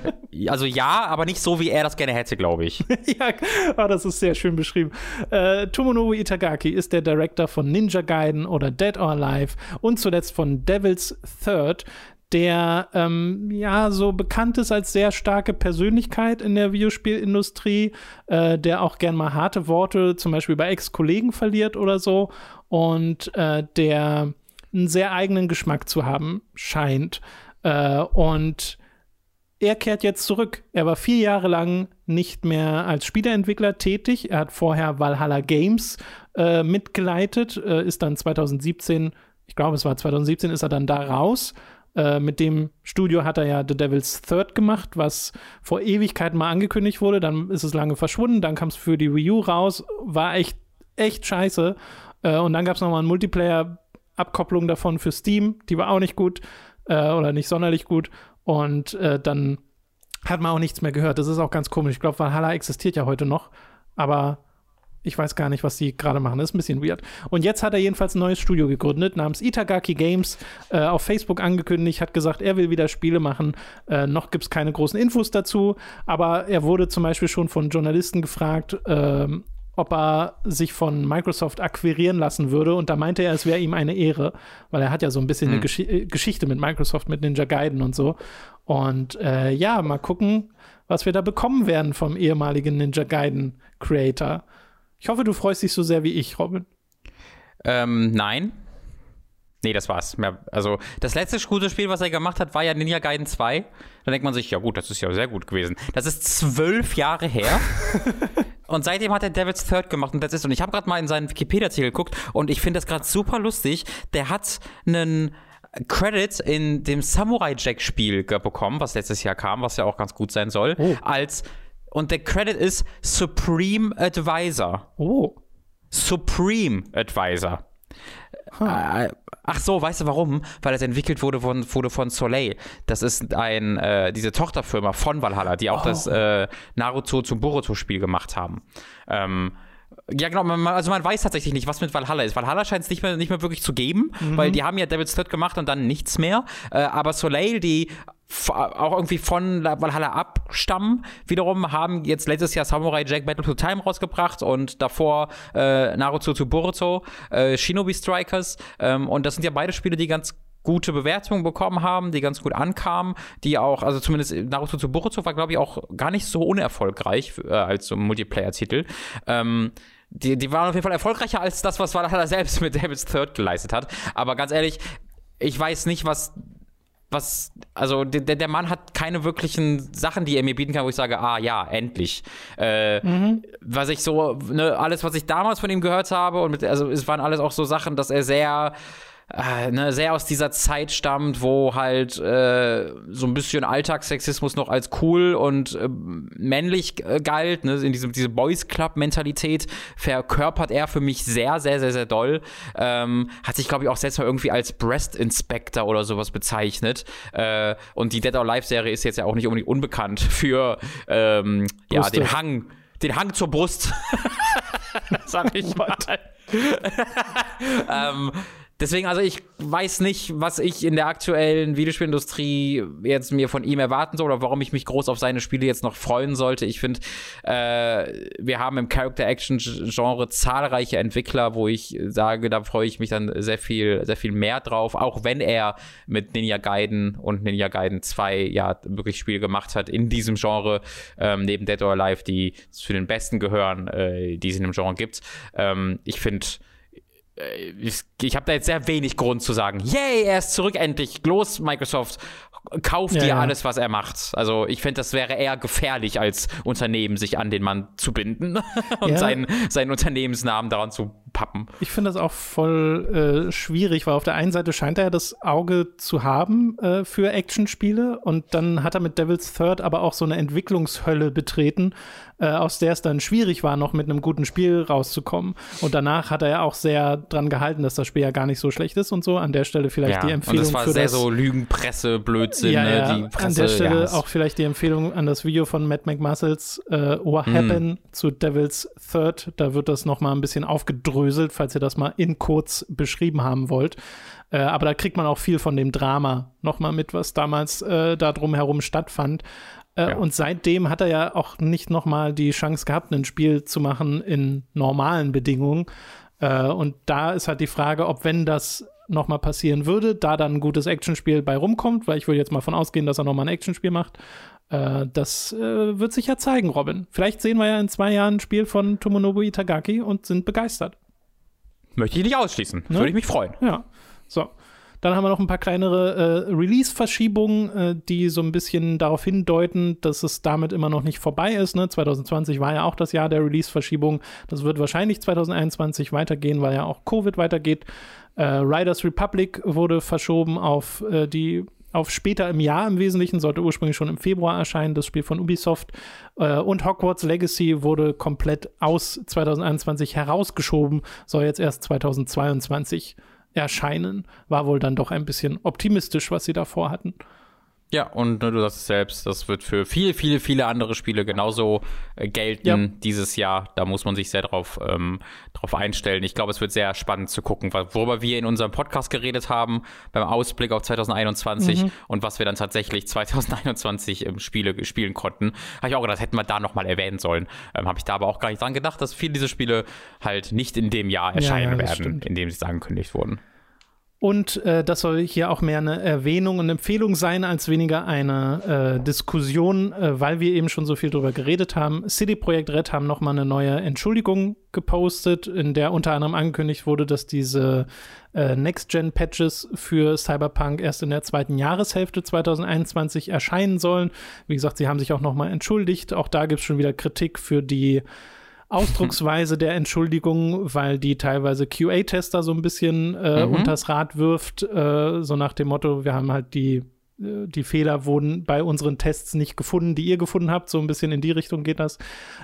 also ja, aber nicht so, wie er das gerne hätte, glaube ich. ja, oh, das ist sehr schön beschrieben. Äh, Tomonobu Itagaki ist der Director von Ninja Gaiden oder Dead or Alive und zuletzt von Devil's Third der ähm, ja so bekannt ist als sehr starke Persönlichkeit in der Videospielindustrie, äh, der auch gern mal harte Worte zum Beispiel bei Ex-Kollegen verliert oder so und äh, der einen sehr eigenen Geschmack zu haben scheint. Äh, und er kehrt jetzt zurück. Er war vier Jahre lang nicht mehr als Spieleentwickler tätig. Er hat vorher Valhalla Games äh, mitgeleitet, äh, ist dann 2017, ich glaube, es war 2017, ist er dann da raus äh, mit dem Studio hat er ja The Devil's Third gemacht, was vor Ewigkeiten mal angekündigt wurde. Dann ist es lange verschwunden. Dann kam es für die Wii U raus. War echt, echt scheiße. Äh, und dann gab es nochmal eine Multiplayer-Abkopplung davon für Steam. Die war auch nicht gut äh, oder nicht sonderlich gut. Und äh, dann hat man auch nichts mehr gehört. Das ist auch ganz komisch. Ich glaube, Valhalla existiert ja heute noch. Aber ich weiß gar nicht, was die gerade machen. Das ist ein bisschen weird. Und jetzt hat er jedenfalls ein neues Studio gegründet namens Itagaki Games. Äh, auf Facebook angekündigt, hat gesagt, er will wieder Spiele machen. Äh, noch gibt es keine großen Infos dazu, aber er wurde zum Beispiel schon von Journalisten gefragt, äh, ob er sich von Microsoft akquirieren lassen würde. Und da meinte er, es wäre ihm eine Ehre, weil er hat ja so ein bisschen hm. eine Gesch äh, Geschichte mit Microsoft, mit Ninja Gaiden und so. Und äh, ja, mal gucken, was wir da bekommen werden vom ehemaligen Ninja Gaiden Creator. Ich hoffe, du freust dich so sehr wie ich, Robin. Ähm, nein. Nee, das war's. Also, das letzte gute Spiel, was er gemacht hat, war ja Ninja Gaiden 2. Da denkt man sich, ja gut, das ist ja sehr gut gewesen. Das ist zwölf Jahre her. und seitdem hat er Devil's Third gemacht und das ist. Und ich habe gerade mal in seinen Wikipedia-Artikel geguckt und ich finde das gerade super lustig. Der hat einen Credit in dem Samurai Jack Spiel bekommen, was letztes Jahr kam, was ja auch ganz gut sein soll, oh. als und der Credit ist Supreme Advisor. Oh. Supreme Advisor. Huh. Äh, ach so, weißt du warum? Weil es entwickelt wurde von, wurde von Soleil. Das ist ein, äh, diese Tochterfirma von Valhalla, die auch oh. das äh, Naruto zum Boruto-Spiel gemacht haben. Ähm, ja, genau, man, also man weiß tatsächlich nicht, was mit Valhalla ist. Valhalla scheint es nicht mehr, nicht mehr wirklich zu geben, mhm. weil die haben ja Devil's Third gemacht und dann nichts mehr. Äh, aber Soleil, die auch irgendwie von Valhalla abstammen, wiederum haben jetzt letztes Jahr Samurai Jack Battle to Time rausgebracht und davor äh, Naruto to Boruto, äh, Shinobi Strikers. Ähm, und das sind ja beide Spiele, die ganz gute Bewertungen bekommen haben, die ganz gut ankamen, die auch, also zumindest Naruto zu Boruto war, glaube ich, auch gar nicht so unerfolgreich äh, als so Multiplayer-Titel. Ähm, die, die waren auf jeden Fall erfolgreicher als das, was Valhalla selbst mit David's Third geleistet hat. Aber ganz ehrlich, ich weiß nicht, was was, also der, der Mann hat keine wirklichen Sachen, die er mir bieten kann, wo ich sage, ah ja, endlich. Äh, mhm. Was ich so, ne, alles, was ich damals von ihm gehört habe, und mit, also es waren alles auch so Sachen, dass er sehr äh, ne, sehr aus dieser Zeit stammt, wo halt äh, so ein bisschen Alltagssexismus noch als cool und äh, männlich äh, galt. Ne? In diesem, diese Boys Club-Mentalität verkörpert er für mich sehr, sehr, sehr, sehr doll. Ähm, hat sich, glaube ich, auch selbst mal irgendwie als Breast Inspector oder sowas bezeichnet. Äh, und die Dead or Alive-Serie ist jetzt ja auch nicht unbedingt unbekannt für ähm, ja, den Hang den Hang zur Brust. Sag ich mal. ähm, Deswegen, also ich weiß nicht, was ich in der aktuellen Videospielindustrie jetzt mir von ihm erwarten soll oder warum ich mich groß auf seine Spiele jetzt noch freuen sollte. Ich finde, äh, wir haben im Character-Action-Genre zahlreiche Entwickler, wo ich sage, da freue ich mich dann sehr viel, sehr viel mehr drauf, auch wenn er mit Ninja Gaiden und Ninja Gaiden 2 ja wirklich Spiele gemacht hat in diesem Genre, ähm, neben Dead or Alive, die zu den besten gehören, äh, die es in dem Genre gibt. Ähm, ich finde, ich, ich habe da jetzt sehr wenig Grund zu sagen, yay, er ist zurück endlich. Los, Microsoft, kauft ja, dir ja. alles, was er macht. Also ich finde, das wäre eher gefährlich als Unternehmen, sich an den Mann zu binden und ja. seinen, seinen Unternehmensnamen daran zu pappen. Ich finde das auch voll äh, schwierig, weil auf der einen Seite scheint er das Auge zu haben äh, für Actionspiele und dann hat er mit Devil's Third aber auch so eine Entwicklungshölle betreten, äh, aus der es dann schwierig war, noch mit einem guten Spiel rauszukommen. Und danach hat er ja auch sehr dran gehalten, dass das Spiel ja gar nicht so schlecht ist und so. An der Stelle vielleicht ja, die Empfehlung. Und das war sehr das, so Lügenpresse, Blödsinn, ja, ne? ja, die Presse. An der Stelle auch vielleicht die Empfehlung an das Video von Matt McMuscles, äh, What mm. Happened zu Devil's Third. Da wird das nochmal ein bisschen aufgedröselt, falls ihr das mal in kurz beschrieben haben wollt. Äh, aber da kriegt man auch viel von dem Drama nochmal mit, was damals äh, da drumherum stattfand. Äh, ja. Und seitdem hat er ja auch nicht nochmal die Chance gehabt, ein Spiel zu machen in normalen Bedingungen. Äh, und da ist halt die Frage, ob wenn das nochmal passieren würde, da dann ein gutes Actionspiel bei rumkommt, weil ich würde jetzt mal von ausgehen, dass er nochmal ein Actionspiel macht. Äh, das wird sich ja zeigen, Robin. Vielleicht sehen wir ja in zwei Jahren ein Spiel von Tomonobu Itagaki und sind begeistert. Möchte ich nicht ausschließen. Ne? Würde ich mich freuen. Ja. So. Dann haben wir noch ein paar kleinere äh, Release-Verschiebungen, äh, die so ein bisschen darauf hindeuten, dass es damit immer noch nicht vorbei ist. Ne? 2020 war ja auch das Jahr der Release-Verschiebung. Das wird wahrscheinlich 2021 weitergehen, weil ja auch Covid weitergeht. Äh, Riders Republic wurde verschoben auf äh, die auf später im Jahr im Wesentlichen, sollte ursprünglich schon im Februar erscheinen, das Spiel von Ubisoft. Äh, und Hogwarts Legacy wurde komplett aus 2021 herausgeschoben, soll jetzt erst 2022 erscheinen, war wohl dann doch ein bisschen optimistisch, was sie davor hatten. Ja, und ne, du sagst es selbst, das wird für viele, viele, viele andere Spiele genauso äh, gelten ja. dieses Jahr. Da muss man sich sehr drauf, ähm, drauf einstellen. Ich glaube, es wird sehr spannend zu gucken, worüber wir in unserem Podcast geredet haben, beim Ausblick auf 2021 mhm. und was wir dann tatsächlich 2021 im Spiele spielen konnten. Habe ich auch gedacht, hätten wir da nochmal erwähnen sollen. Ähm, Habe ich da aber auch gar nicht dran gedacht, dass viele dieser Spiele halt nicht in dem Jahr erscheinen ja, ja, werden, stimmt. in dem sie angekündigt wurden. Und äh, das soll hier auch mehr eine Erwähnung und Empfehlung sein, als weniger eine äh, Diskussion, äh, weil wir eben schon so viel drüber geredet haben. City Projekt Red haben nochmal eine neue Entschuldigung gepostet, in der unter anderem angekündigt wurde, dass diese äh, Next-Gen-Patches für Cyberpunk erst in der zweiten Jahreshälfte 2021 erscheinen sollen. Wie gesagt, sie haben sich auch nochmal entschuldigt. Auch da gibt es schon wieder Kritik für die Ausdrucksweise der Entschuldigung, weil die teilweise QA-Tester so ein bisschen äh, mhm. unters Rad wirft, äh, so nach dem Motto, wir haben halt die äh, die Fehler wurden bei unseren Tests nicht gefunden, die ihr gefunden habt. So ein bisschen in die Richtung geht das.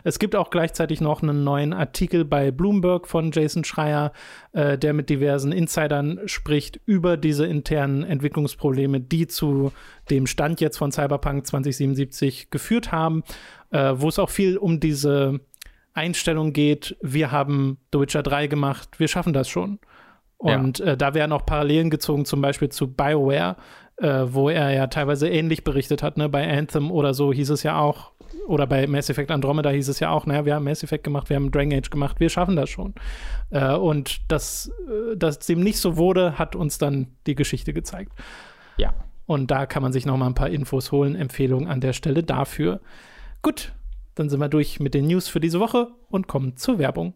Es gibt auch gleichzeitig noch einen neuen Artikel bei Bloomberg von Jason Schreier, äh, der mit diversen Insidern spricht über diese internen Entwicklungsprobleme, die zu dem Stand jetzt von Cyberpunk 2077 geführt haben, äh, wo es auch viel um diese Einstellung geht, wir haben The Witcher 3 gemacht, wir schaffen das schon. Und ja. äh, da werden auch Parallelen gezogen, zum Beispiel zu BioWare, äh, wo er ja teilweise ähnlich berichtet hat. Ne? Bei Anthem oder so hieß es ja auch, oder bei Mass Effect Andromeda hieß es ja auch, naja, wir haben Mass Effect gemacht, wir haben Dragon Age gemacht, wir schaffen das schon. Äh, und dass, äh, dass dem nicht so wurde, hat uns dann die Geschichte gezeigt. Ja. Und da kann man sich noch mal ein paar Infos holen. Empfehlung an der Stelle dafür. Gut, dann sind wir durch mit den News für diese Woche und kommen zur Werbung.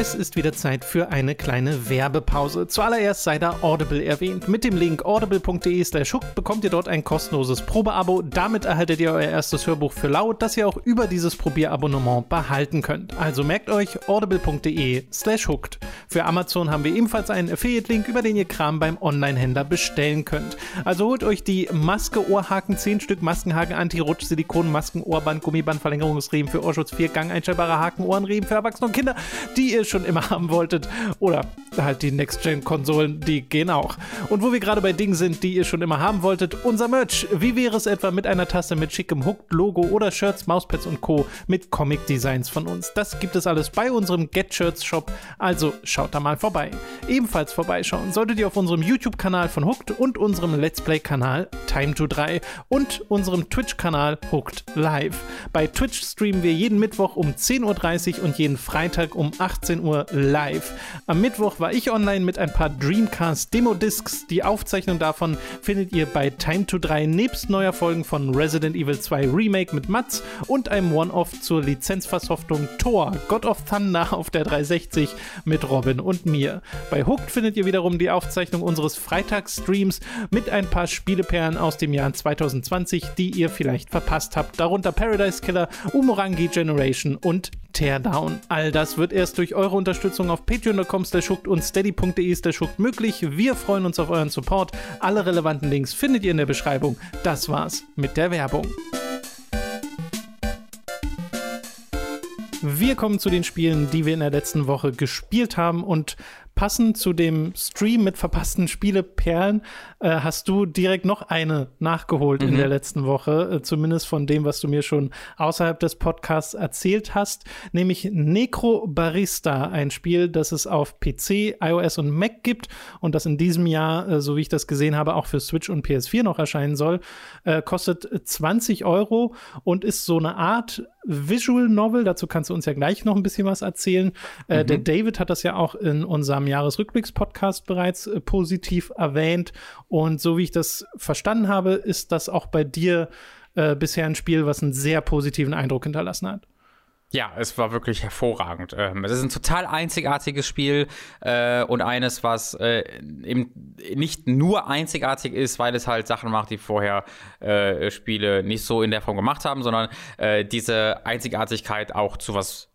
Es ist wieder Zeit für eine kleine Werbepause. Zuallererst sei da Audible erwähnt. Mit dem Link audible.de slash bekommt ihr dort ein kostenloses Probeabo. Damit erhaltet ihr euer erstes Hörbuch für laut, das ihr auch über dieses Probierabonnement behalten könnt. Also merkt euch audible.de slash hooked. Für Amazon haben wir ebenfalls einen Affiliate-Link, über den ihr Kram beim Online-Händler bestellen könnt. Also holt euch die Maske Ohrhaken, 10 Stück Maskenhaken, Anti-Rutsch, Silikon, Masken, Ohrband, Gummiband, Verlängerungsriemen für Ohrschutz, 4 Gang, einstellbare Haken, Ohrenriemen für Erwachsene und Kinder, die ihr schon immer haben wolltet. Oder halt die Next-Gen-Konsolen, die gehen auch. Und wo wir gerade bei Dingen sind, die ihr schon immer haben wolltet, unser Merch. Wie wäre es etwa mit einer Tasse mit schickem Hooked-Logo oder Shirts, Mauspads und Co. mit Comic-Designs von uns? Das gibt es alles bei unserem Get Shirts Shop. Also schaut da mal vorbei. Ebenfalls vorbeischauen solltet ihr auf unserem YouTube-Kanal von Hooked und unserem Let's Play-Kanal Time to 3 und unserem Twitch-Kanal Hooked Live. Bei Twitch streamen wir jeden Mittwoch um 10.30 Uhr und jeden Freitag um 18 Uhr live. Am Mittwoch war ich online mit ein paar Dreamcast Demo-Discs. Die Aufzeichnung davon findet ihr bei Time to 3 nebst neuer Folgen von Resident Evil 2 Remake mit Mats und einem One-Off zur Lizenzversoftung Thor, God of Thunder auf der 360 mit Robin und mir. Bei Hooked findet ihr wiederum die Aufzeichnung unseres Freitagsstreams mit ein paar Spieleperlen aus dem Jahr 2020, die ihr vielleicht verpasst habt. Darunter Paradise Killer, Umurangi Generation und Teardown. All das wird erst durch eure Unterstützung auf patreon.com und steady.de möglich. Wir freuen uns auf euren Support. Alle relevanten Links findet ihr in der Beschreibung. Das war's mit der Werbung. Wir kommen zu den Spielen, die wir in der letzten Woche gespielt haben und passend zu dem Stream mit verpassten Spieleperlen äh, hast du direkt noch eine nachgeholt mhm. in der letzten Woche, äh, zumindest von dem, was du mir schon außerhalb des Podcasts erzählt hast, nämlich Necro Barista, ein Spiel, das es auf PC, iOS und Mac gibt und das in diesem Jahr, äh, so wie ich das gesehen habe, auch für Switch und PS4 noch erscheinen soll, äh, kostet 20 Euro und ist so eine Art Visual Novel. Dazu kannst du uns ja gleich noch ein bisschen was erzählen. Äh, mhm. Der David hat das ja auch in unserem Jahresrückblicks-Podcast bereits äh, positiv erwähnt. Und so wie ich das verstanden habe, ist das auch bei dir äh, bisher ein Spiel, was einen sehr positiven Eindruck hinterlassen hat. Ja, es war wirklich hervorragend. Ähm, es ist ein total einzigartiges Spiel äh, und eines, was äh, eben nicht nur einzigartig ist, weil es halt Sachen macht, die vorher äh, Spiele nicht so in der Form gemacht haben, sondern äh, diese Einzigartigkeit auch zu was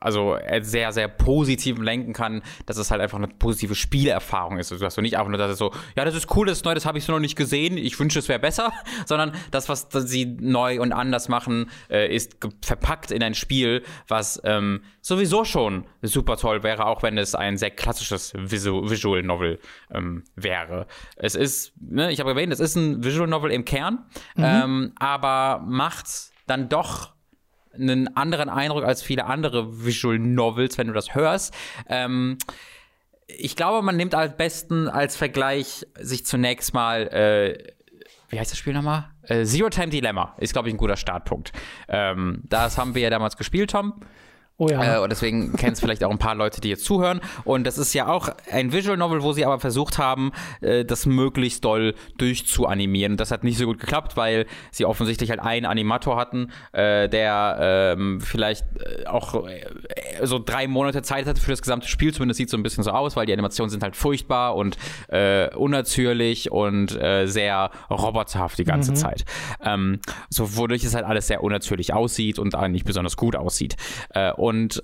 also sehr, sehr positiv lenken kann, dass es halt einfach eine positive Spielerfahrung ist. Also, dass du nicht einfach nur, dass es so, ja, das ist cool, das ist neu, das habe ich so noch nicht gesehen, ich wünsche, es wäre besser, sondern das, was sie neu und anders machen, äh, ist verpackt in ein Spiel, was ähm, sowieso schon super toll wäre, auch wenn es ein sehr klassisches Visu Visual Novel ähm, wäre. Es ist, ne, ich habe erwähnt, es ist ein Visual Novel im Kern, mhm. ähm, aber macht dann doch einen anderen Eindruck als viele andere Visual Novels, wenn du das hörst. Ähm, ich glaube, man nimmt am besten als Vergleich sich zunächst mal, äh, wie heißt das Spiel nochmal? Äh, Zero Time Dilemma ist, glaube ich, ein guter Startpunkt. Ähm, das haben wir ja damals gespielt, Tom. Oh ja. Äh, und deswegen kennen es vielleicht auch ein paar Leute, die jetzt zuhören. Und das ist ja auch ein Visual Novel, wo sie aber versucht haben, äh, das möglichst doll durchzuanimieren. Und das hat nicht so gut geklappt, weil sie offensichtlich halt einen Animator hatten, äh, der ähm, vielleicht äh, auch äh, so drei Monate Zeit hatte für das gesamte Spiel. Zumindest sieht es so ein bisschen so aus, weil die Animationen sind halt furchtbar und äh, unnatürlich und sehr roboterhaft die ganze mhm. Zeit. Ähm, so wodurch es halt alles sehr unnatürlich aussieht und nicht besonders gut aussieht. Und und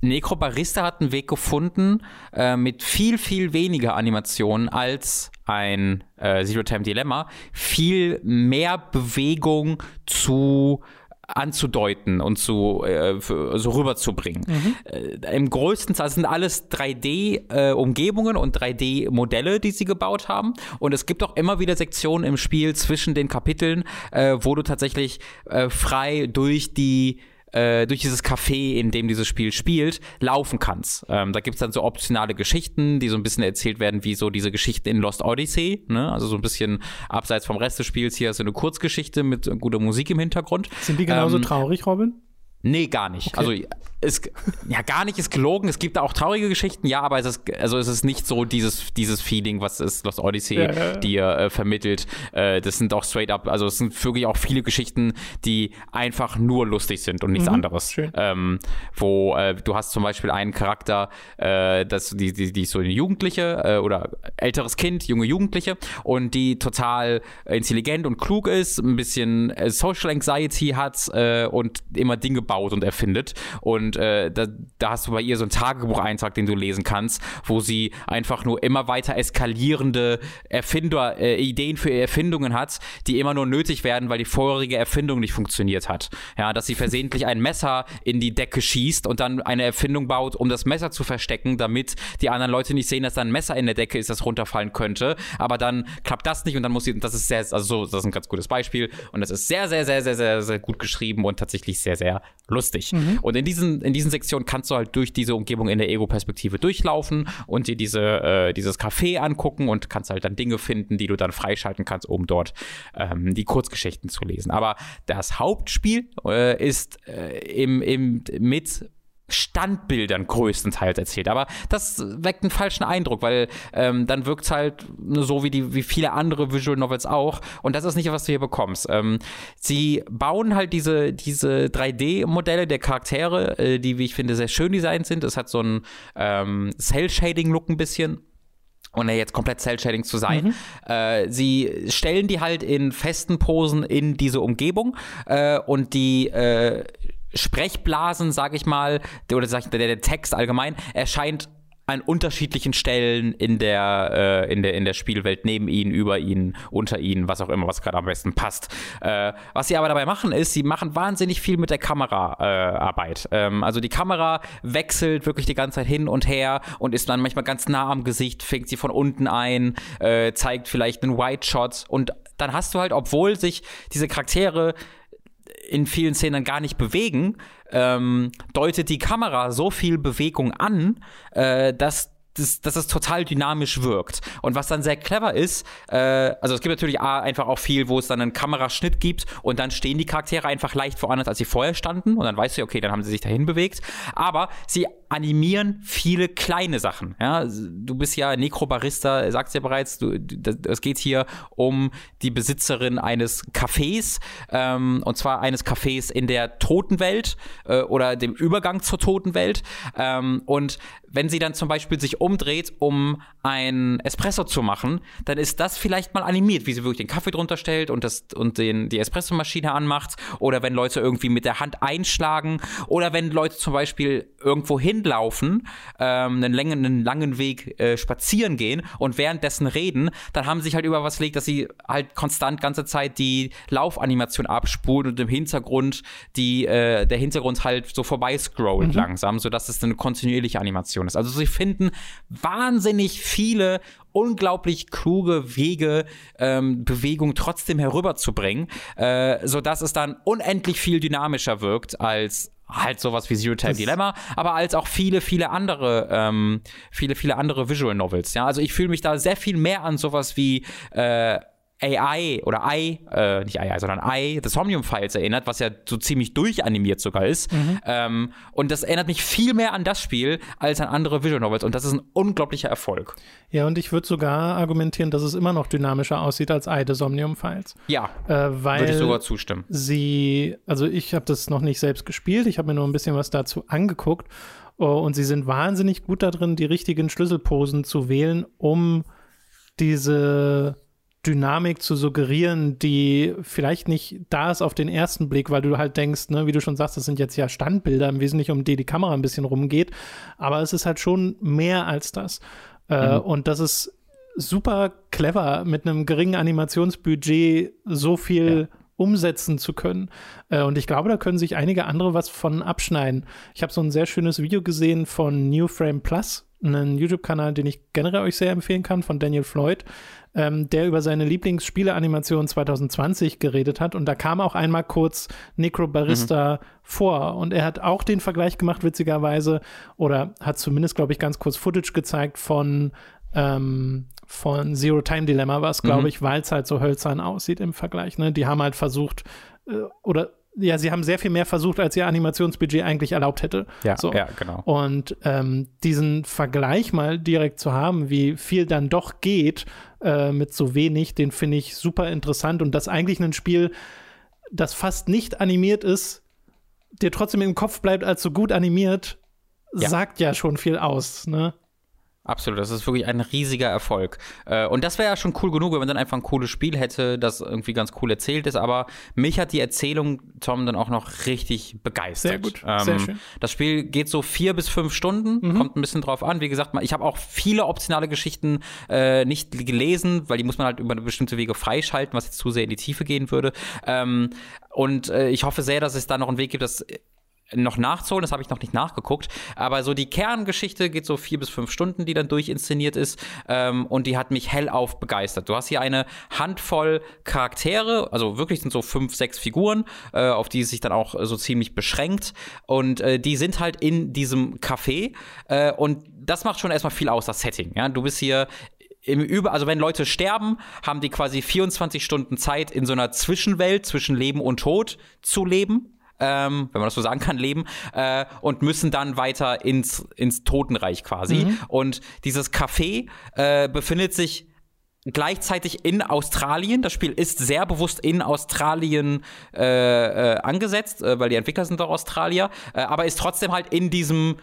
Necrobarista hat einen Weg gefunden äh, mit viel, viel weniger Animationen als ein äh, Zero Time Dilemma, viel mehr Bewegung zu anzudeuten und zu äh, so rüberzubringen. Mhm. Äh, Im größten Teil sind alles 3D-Umgebungen äh, und 3D-Modelle, die sie gebaut haben. Und es gibt auch immer wieder Sektionen im Spiel zwischen den Kapiteln, äh, wo du tatsächlich äh, frei durch die äh, durch dieses Café, in dem dieses Spiel spielt, laufen kannst. Ähm, da gibt's dann so optionale Geschichten, die so ein bisschen erzählt werden, wie so diese Geschichten in Lost Odyssey, ne? Also so ein bisschen abseits vom Rest des Spiels. Hier ist eine Kurzgeschichte mit guter Musik im Hintergrund. Sind die genauso ähm, traurig, Robin? Nee, gar nicht. Okay. Also ist, ja, gar nicht ist gelogen. Es gibt da auch traurige Geschichten, ja, aber es ist, also es ist nicht so dieses, dieses Feeling, was ist Lost Odyssey ja, ja, dir äh, vermittelt. Äh, das sind auch straight up, also es sind wirklich auch viele Geschichten, die einfach nur lustig sind und nichts mhm, anderes. Ähm, wo äh, du hast zum Beispiel einen Charakter, äh, das, die, die, die ist so eine Jugendliche äh, oder älteres Kind, junge Jugendliche und die total intelligent und klug ist, ein bisschen äh, Social Anxiety hat und immer Dinge baut und erfindet. Und da, da hast du bei ihr so einen Tagebucheintrag, den du lesen kannst, wo sie einfach nur immer weiter eskalierende Erfinder, äh, Ideen für Erfindungen hat, die immer nur nötig werden, weil die vorherige Erfindung nicht funktioniert hat. Ja, dass sie versehentlich ein Messer in die Decke schießt und dann eine Erfindung baut, um das Messer zu verstecken, damit die anderen Leute nicht sehen, dass da ein Messer in der Decke ist, das runterfallen könnte. Aber dann klappt das nicht und dann muss sie, das ist sehr, also so, das ist ein ganz gutes Beispiel und das ist sehr, sehr, sehr, sehr, sehr, sehr gut geschrieben und tatsächlich sehr, sehr lustig. Mhm. Und in diesen, in diesen Sektionen kannst du halt durch diese Umgebung in der Ego-Perspektive durchlaufen und dir diese, äh, dieses Café angucken und kannst halt dann Dinge finden, die du dann freischalten kannst, um dort ähm, die Kurzgeschichten zu lesen. Aber das Hauptspiel äh, ist äh, im, im, mit Standbildern größtenteils erzählt. Aber das weckt einen falschen Eindruck, weil ähm, dann wirkt es halt so wie, die, wie viele andere Visual Novels auch. Und das ist nicht, was du hier bekommst. Ähm, sie bauen halt diese, diese 3D-Modelle der Charaktere, äh, die, wie ich finde, sehr schön designt sind. Es hat so einen ähm, Cell-Shading-Look ein bisschen ohne jetzt komplett Cell-Shading zu sein. Mhm. Äh, sie stellen die halt in festen Posen in diese Umgebung äh, und die äh, Sprechblasen, sag ich mal, oder sag ich, der, der Text allgemein erscheint an unterschiedlichen Stellen in der, äh, in der, in der Spielwelt, neben ihnen, über ihnen, unter ihnen, was auch immer, was gerade am besten passt. Äh, was sie aber dabei machen, ist, sie machen wahnsinnig viel mit der Kameraarbeit. Äh, ähm, also die Kamera wechselt wirklich die ganze Zeit hin und her und ist dann manchmal ganz nah am Gesicht, fängt sie von unten ein, äh, zeigt vielleicht einen White Shot und dann hast du halt, obwohl sich diese Charaktere in vielen Szenen gar nicht bewegen, ähm, deutet die Kamera so viel Bewegung an, äh, dass das, dass es total dynamisch wirkt. Und was dann sehr clever ist, äh, also es gibt natürlich A, einfach auch viel, wo es dann einen Kameraschnitt gibt und dann stehen die Charaktere einfach leicht woanders, als sie vorher standen und dann weißt du, okay, dann haben sie sich dahin bewegt. Aber sie animieren viele kleine Sachen. Ja? Du bist ja Nekrobarista, sagst ja bereits, es geht hier um die Besitzerin eines Cafés ähm, und zwar eines Cafés in der Totenwelt äh, oder dem Übergang zur Totenwelt. Ähm, und wenn sie dann zum Beispiel sich umdreht, um ein Espresso zu machen, dann ist das vielleicht mal animiert, wie sie wirklich den Kaffee drunter stellt und, das, und den, die Espressomaschine anmacht. Oder wenn Leute irgendwie mit der Hand einschlagen. Oder wenn Leute zum Beispiel irgendwo hinlaufen, ähm, einen, langen, einen langen Weg äh, spazieren gehen und währenddessen reden, dann haben sie sich halt über was legt, dass sie halt konstant ganze Zeit die Laufanimation abspulen und im Hintergrund die, äh, der Hintergrund halt so vorbei scrollt mhm. langsam, sodass es eine kontinuierliche Animation ist. Also sie finden wahnsinnig viele unglaublich kluge Wege, ähm, Bewegung trotzdem herüberzubringen, äh, sodass es dann unendlich viel dynamischer wirkt als halt sowas wie Zero Time Dilemma, aber als auch viele, viele andere, ähm, viele, viele andere Visual Novels. Ja, also ich fühle mich da sehr viel mehr an sowas wie äh, AI oder I, äh, nicht AI, sondern I, The Somnium Files erinnert, was ja so ziemlich durchanimiert sogar ist. Mhm. Ähm, und das erinnert mich viel mehr an das Spiel als an andere Visual Novels und das ist ein unglaublicher Erfolg. Ja, und ich würde sogar argumentieren, dass es immer noch dynamischer aussieht als I, The Somnium Files. Ja, äh, würde ich sogar zustimmen. Sie, also ich habe das noch nicht selbst gespielt, ich habe mir nur ein bisschen was dazu angeguckt oh, und sie sind wahnsinnig gut darin, die richtigen Schlüsselposen zu wählen, um diese Dynamik zu suggerieren, die vielleicht nicht da ist auf den ersten Blick, weil du halt denkst, ne, wie du schon sagst, das sind jetzt ja Standbilder im Wesentlichen, um die die Kamera ein bisschen rumgeht, aber es ist halt schon mehr als das. Äh, mhm. und das ist super clever, mit einem geringen Animationsbudget so viel ja. umsetzen zu können. Äh, und ich glaube, da können sich einige andere was von abschneiden. Ich habe so ein sehr schönes Video gesehen von New Frame Plus, einen YouTube-Kanal, den ich generell euch sehr empfehlen kann, von Daniel Floyd ähm, der über seine Lieblingsspieleanimation 2020 geredet hat. Und da kam auch einmal kurz Necrobarista mhm. vor. Und er hat auch den Vergleich gemacht, witzigerweise, oder hat zumindest, glaube ich, ganz kurz Footage gezeigt von ähm, von Zero Time Dilemma war es, glaube mhm. ich, weil es halt so hölzern aussieht im Vergleich. Ne? Die haben halt versucht, äh, oder ja, sie haben sehr viel mehr versucht, als ihr Animationsbudget eigentlich erlaubt hätte. Ja, so. ja genau. Und ähm, diesen Vergleich mal direkt zu haben, wie viel dann doch geht äh, mit so wenig, den finde ich super interessant und das eigentlich ein Spiel, das fast nicht animiert ist, dir trotzdem im Kopf bleibt als so gut animiert, ja. sagt ja schon viel aus, ne? Absolut, das ist wirklich ein riesiger Erfolg. Äh, und das wäre ja schon cool genug, wenn man dann einfach ein cooles Spiel hätte, das irgendwie ganz cool erzählt ist. Aber mich hat die Erzählung, Tom, dann auch noch richtig begeistert. Sehr gut, ähm, sehr schön. Das Spiel geht so vier bis fünf Stunden, mhm. kommt ein bisschen drauf an. Wie gesagt, ich habe auch viele optionale Geschichten äh, nicht gelesen, weil die muss man halt über bestimmte Wege freischalten, was jetzt zu sehr in die Tiefe gehen würde. Ähm, und äh, ich hoffe sehr, dass es da noch einen Weg gibt, dass noch nachzuholen, das habe ich noch nicht nachgeguckt. Aber so die Kerngeschichte geht so vier bis fünf Stunden, die dann durchinszeniert ist. Ähm, und die hat mich hellauf begeistert. Du hast hier eine Handvoll Charaktere, also wirklich sind so fünf, sechs Figuren, äh, auf die es sich dann auch so ziemlich beschränkt. Und äh, die sind halt in diesem Café. Äh, und das macht schon erstmal viel aus, das Setting. Ja? Du bist hier im Über, also wenn Leute sterben, haben die quasi 24 Stunden Zeit, in so einer Zwischenwelt zwischen Leben und Tod zu leben ähm, wenn man das so sagen kann, leben äh, und müssen dann weiter ins, ins Totenreich quasi. Mhm. Und dieses Café äh, befindet sich gleichzeitig in Australien. Das Spiel ist sehr bewusst in Australien äh, äh, angesetzt, äh, weil die Entwickler sind doch Australier, äh, aber ist trotzdem halt in diesem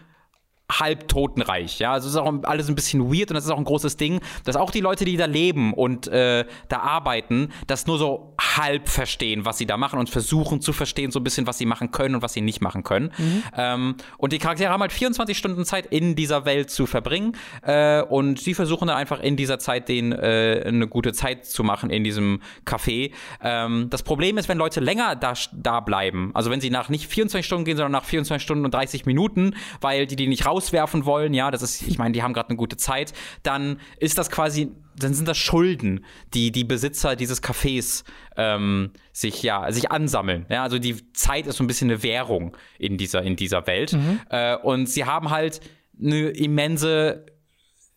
Halbtotenreich. Ja, also es ist auch alles ein bisschen weird und das ist auch ein großes Ding, dass auch die Leute, die da leben und äh, da arbeiten, das nur so halb verstehen, was sie da machen und versuchen zu verstehen, so ein bisschen, was sie machen können und was sie nicht machen können. Mhm. Ähm, und die Charaktere haben halt 24 Stunden Zeit, in dieser Welt zu verbringen äh, und sie versuchen dann einfach in dieser Zeit denen äh, eine gute Zeit zu machen in diesem Café. Ähm, das Problem ist, wenn Leute länger da, da bleiben, also wenn sie nach nicht 24 Stunden gehen, sondern nach 24 Stunden und 30 Minuten, weil die die nicht raus rauswerfen wollen, ja, das ist, ich meine, die haben gerade eine gute Zeit, dann ist das quasi, dann sind das Schulden, die die Besitzer dieses Cafés ähm, sich ja sich ansammeln. Ja, also die Zeit ist so ein bisschen eine Währung in dieser in dieser Welt mhm. äh, und sie haben halt eine immense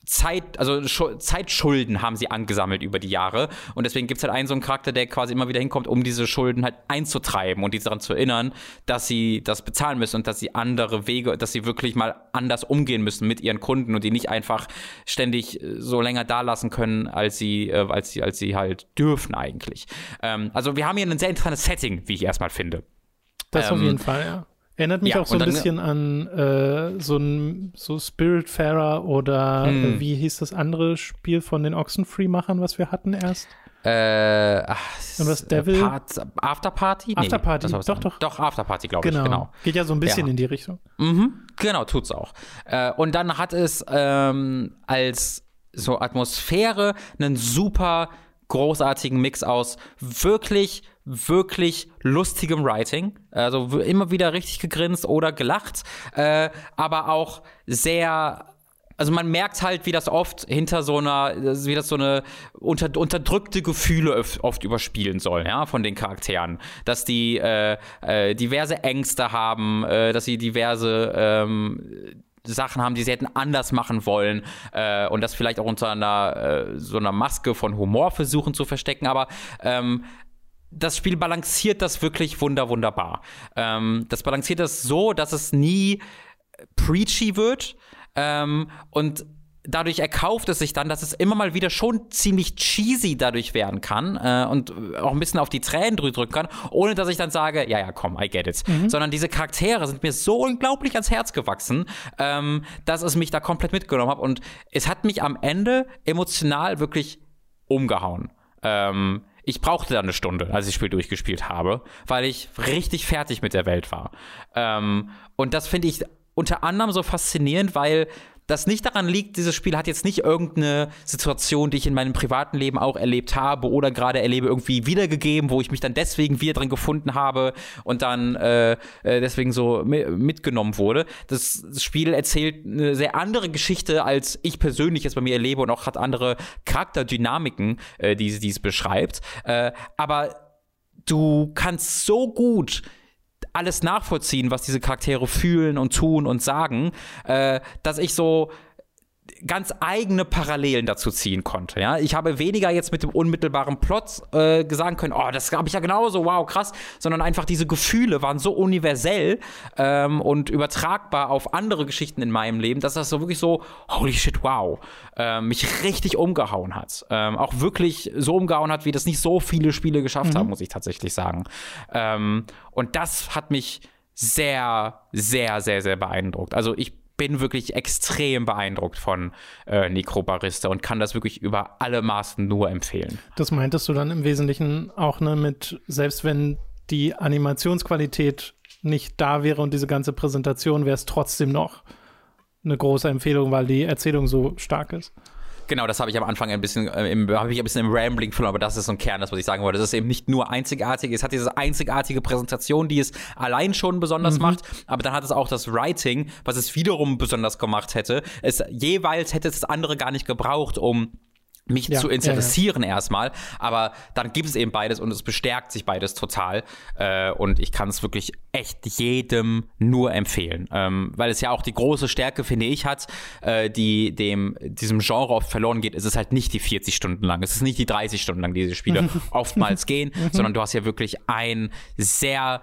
Zeit, also Zeitschulden haben sie angesammelt über die Jahre. Und deswegen gibt es halt einen so einen Charakter, der quasi immer wieder hinkommt, um diese Schulden halt einzutreiben und die daran zu erinnern, dass sie das bezahlen müssen und dass sie andere Wege, dass sie wirklich mal anders umgehen müssen mit ihren Kunden und die nicht einfach ständig äh, so länger da lassen können, als sie, äh, als sie, als sie halt dürfen eigentlich. Ähm, also wir haben hier ein sehr interessantes Setting, wie ich erstmal finde. Das ähm, auf jeden Fall, ja. Erinnert mich ja, auch so ein dann, bisschen an äh, so ein so Spiritfarer oder äh, hm. wie hieß das andere Spiel von den Oxenfree-Machern, was wir hatten erst? Äh, ach, Und was Devil? Part, Afterparty? Nee, Afterparty, doch, doch. Doch, Afterparty, glaube genau. ich, genau. Geht ja so ein bisschen ja. in die Richtung. Mhm, genau, tut's auch. Äh, und dann hat es ähm, als so Atmosphäre einen super großartigen Mix aus wirklich wirklich lustigem Writing. Also immer wieder richtig gegrinst oder gelacht, äh, aber auch sehr also man merkt halt, wie das oft hinter so einer, wie das so eine unter, unterdrückte Gefühle oft überspielen soll, ja, von den Charakteren. Dass die äh, äh, diverse Ängste haben, äh, dass sie diverse ähm, Sachen haben, die sie hätten anders machen wollen äh, und das vielleicht auch unter einer äh, so einer Maske von Humor versuchen zu verstecken, aber ähm, das Spiel balanciert das wirklich wunder wunderbar. Ähm, das balanciert das so, dass es nie preachy wird ähm, und dadurch erkauft es sich dann, dass es immer mal wieder schon ziemlich cheesy dadurch werden kann äh, und auch ein bisschen auf die Tränen drücken kann, ohne dass ich dann sage, ja, ja, komm, I get it. Mhm. Sondern diese Charaktere sind mir so unglaublich ans Herz gewachsen, ähm, dass es mich da komplett mitgenommen hat und es hat mich am Ende emotional wirklich umgehauen. Ähm, ich brauchte dann eine Stunde, als ich das Spiel durchgespielt habe, weil ich richtig fertig mit der Welt war. Ähm, und das finde ich unter anderem so faszinierend, weil das nicht daran liegt, dieses Spiel hat jetzt nicht irgendeine Situation, die ich in meinem privaten Leben auch erlebt habe oder gerade erlebe, irgendwie wiedergegeben, wo ich mich dann deswegen wieder drin gefunden habe und dann äh, äh deswegen so mitgenommen wurde. Das Spiel erzählt eine sehr andere Geschichte, als ich persönlich jetzt bei mir erlebe und auch hat andere Charakterdynamiken, äh, die, die es beschreibt. Äh, aber du kannst so gut alles nachvollziehen, was diese Charaktere fühlen und tun und sagen, äh, dass ich so ganz eigene Parallelen dazu ziehen konnte. Ja? Ich habe weniger jetzt mit dem unmittelbaren Plot äh, sagen können, oh, das habe ich ja genauso, wow, krass, sondern einfach diese Gefühle waren so universell ähm, und übertragbar auf andere Geschichten in meinem Leben, dass das so wirklich so, holy shit, wow, äh, mich richtig umgehauen hat. Ähm, auch wirklich so umgehauen hat, wie das nicht so viele Spiele geschafft mhm. haben, muss ich tatsächlich sagen. Ähm, und das hat mich sehr, sehr, sehr, sehr beeindruckt. Also ich bin wirklich extrem beeindruckt von äh, Necrobarista und kann das wirklich über alle Maßen nur empfehlen. Das meintest du dann im Wesentlichen auch ne, mit, selbst wenn die Animationsqualität nicht da wäre und diese ganze Präsentation, wäre es trotzdem noch eine große Empfehlung, weil die Erzählung so stark ist. Genau, das habe ich am Anfang ein bisschen, äh, habe ich ein bisschen im Rambling verloren, aber das ist so ein Kern, das was ich sagen wollte. Das ist eben nicht nur einzigartig, es hat diese einzigartige Präsentation, die es allein schon besonders mhm. macht, aber dann hat es auch das Writing, was es wiederum besonders gemacht hätte. Es jeweils hätte es das andere gar nicht gebraucht, um mich ja, zu interessieren ja, ja. erstmal, aber dann gibt es eben beides und es bestärkt sich beides total. Äh, und ich kann es wirklich echt jedem nur empfehlen, ähm, weil es ja auch die große Stärke, finde ich, hat, äh, die dem diesem Genre oft verloren geht, es ist halt nicht die 40 Stunden lang, es ist nicht die 30 Stunden lang, diese Spiele oftmals gehen, sondern du hast ja wirklich ein sehr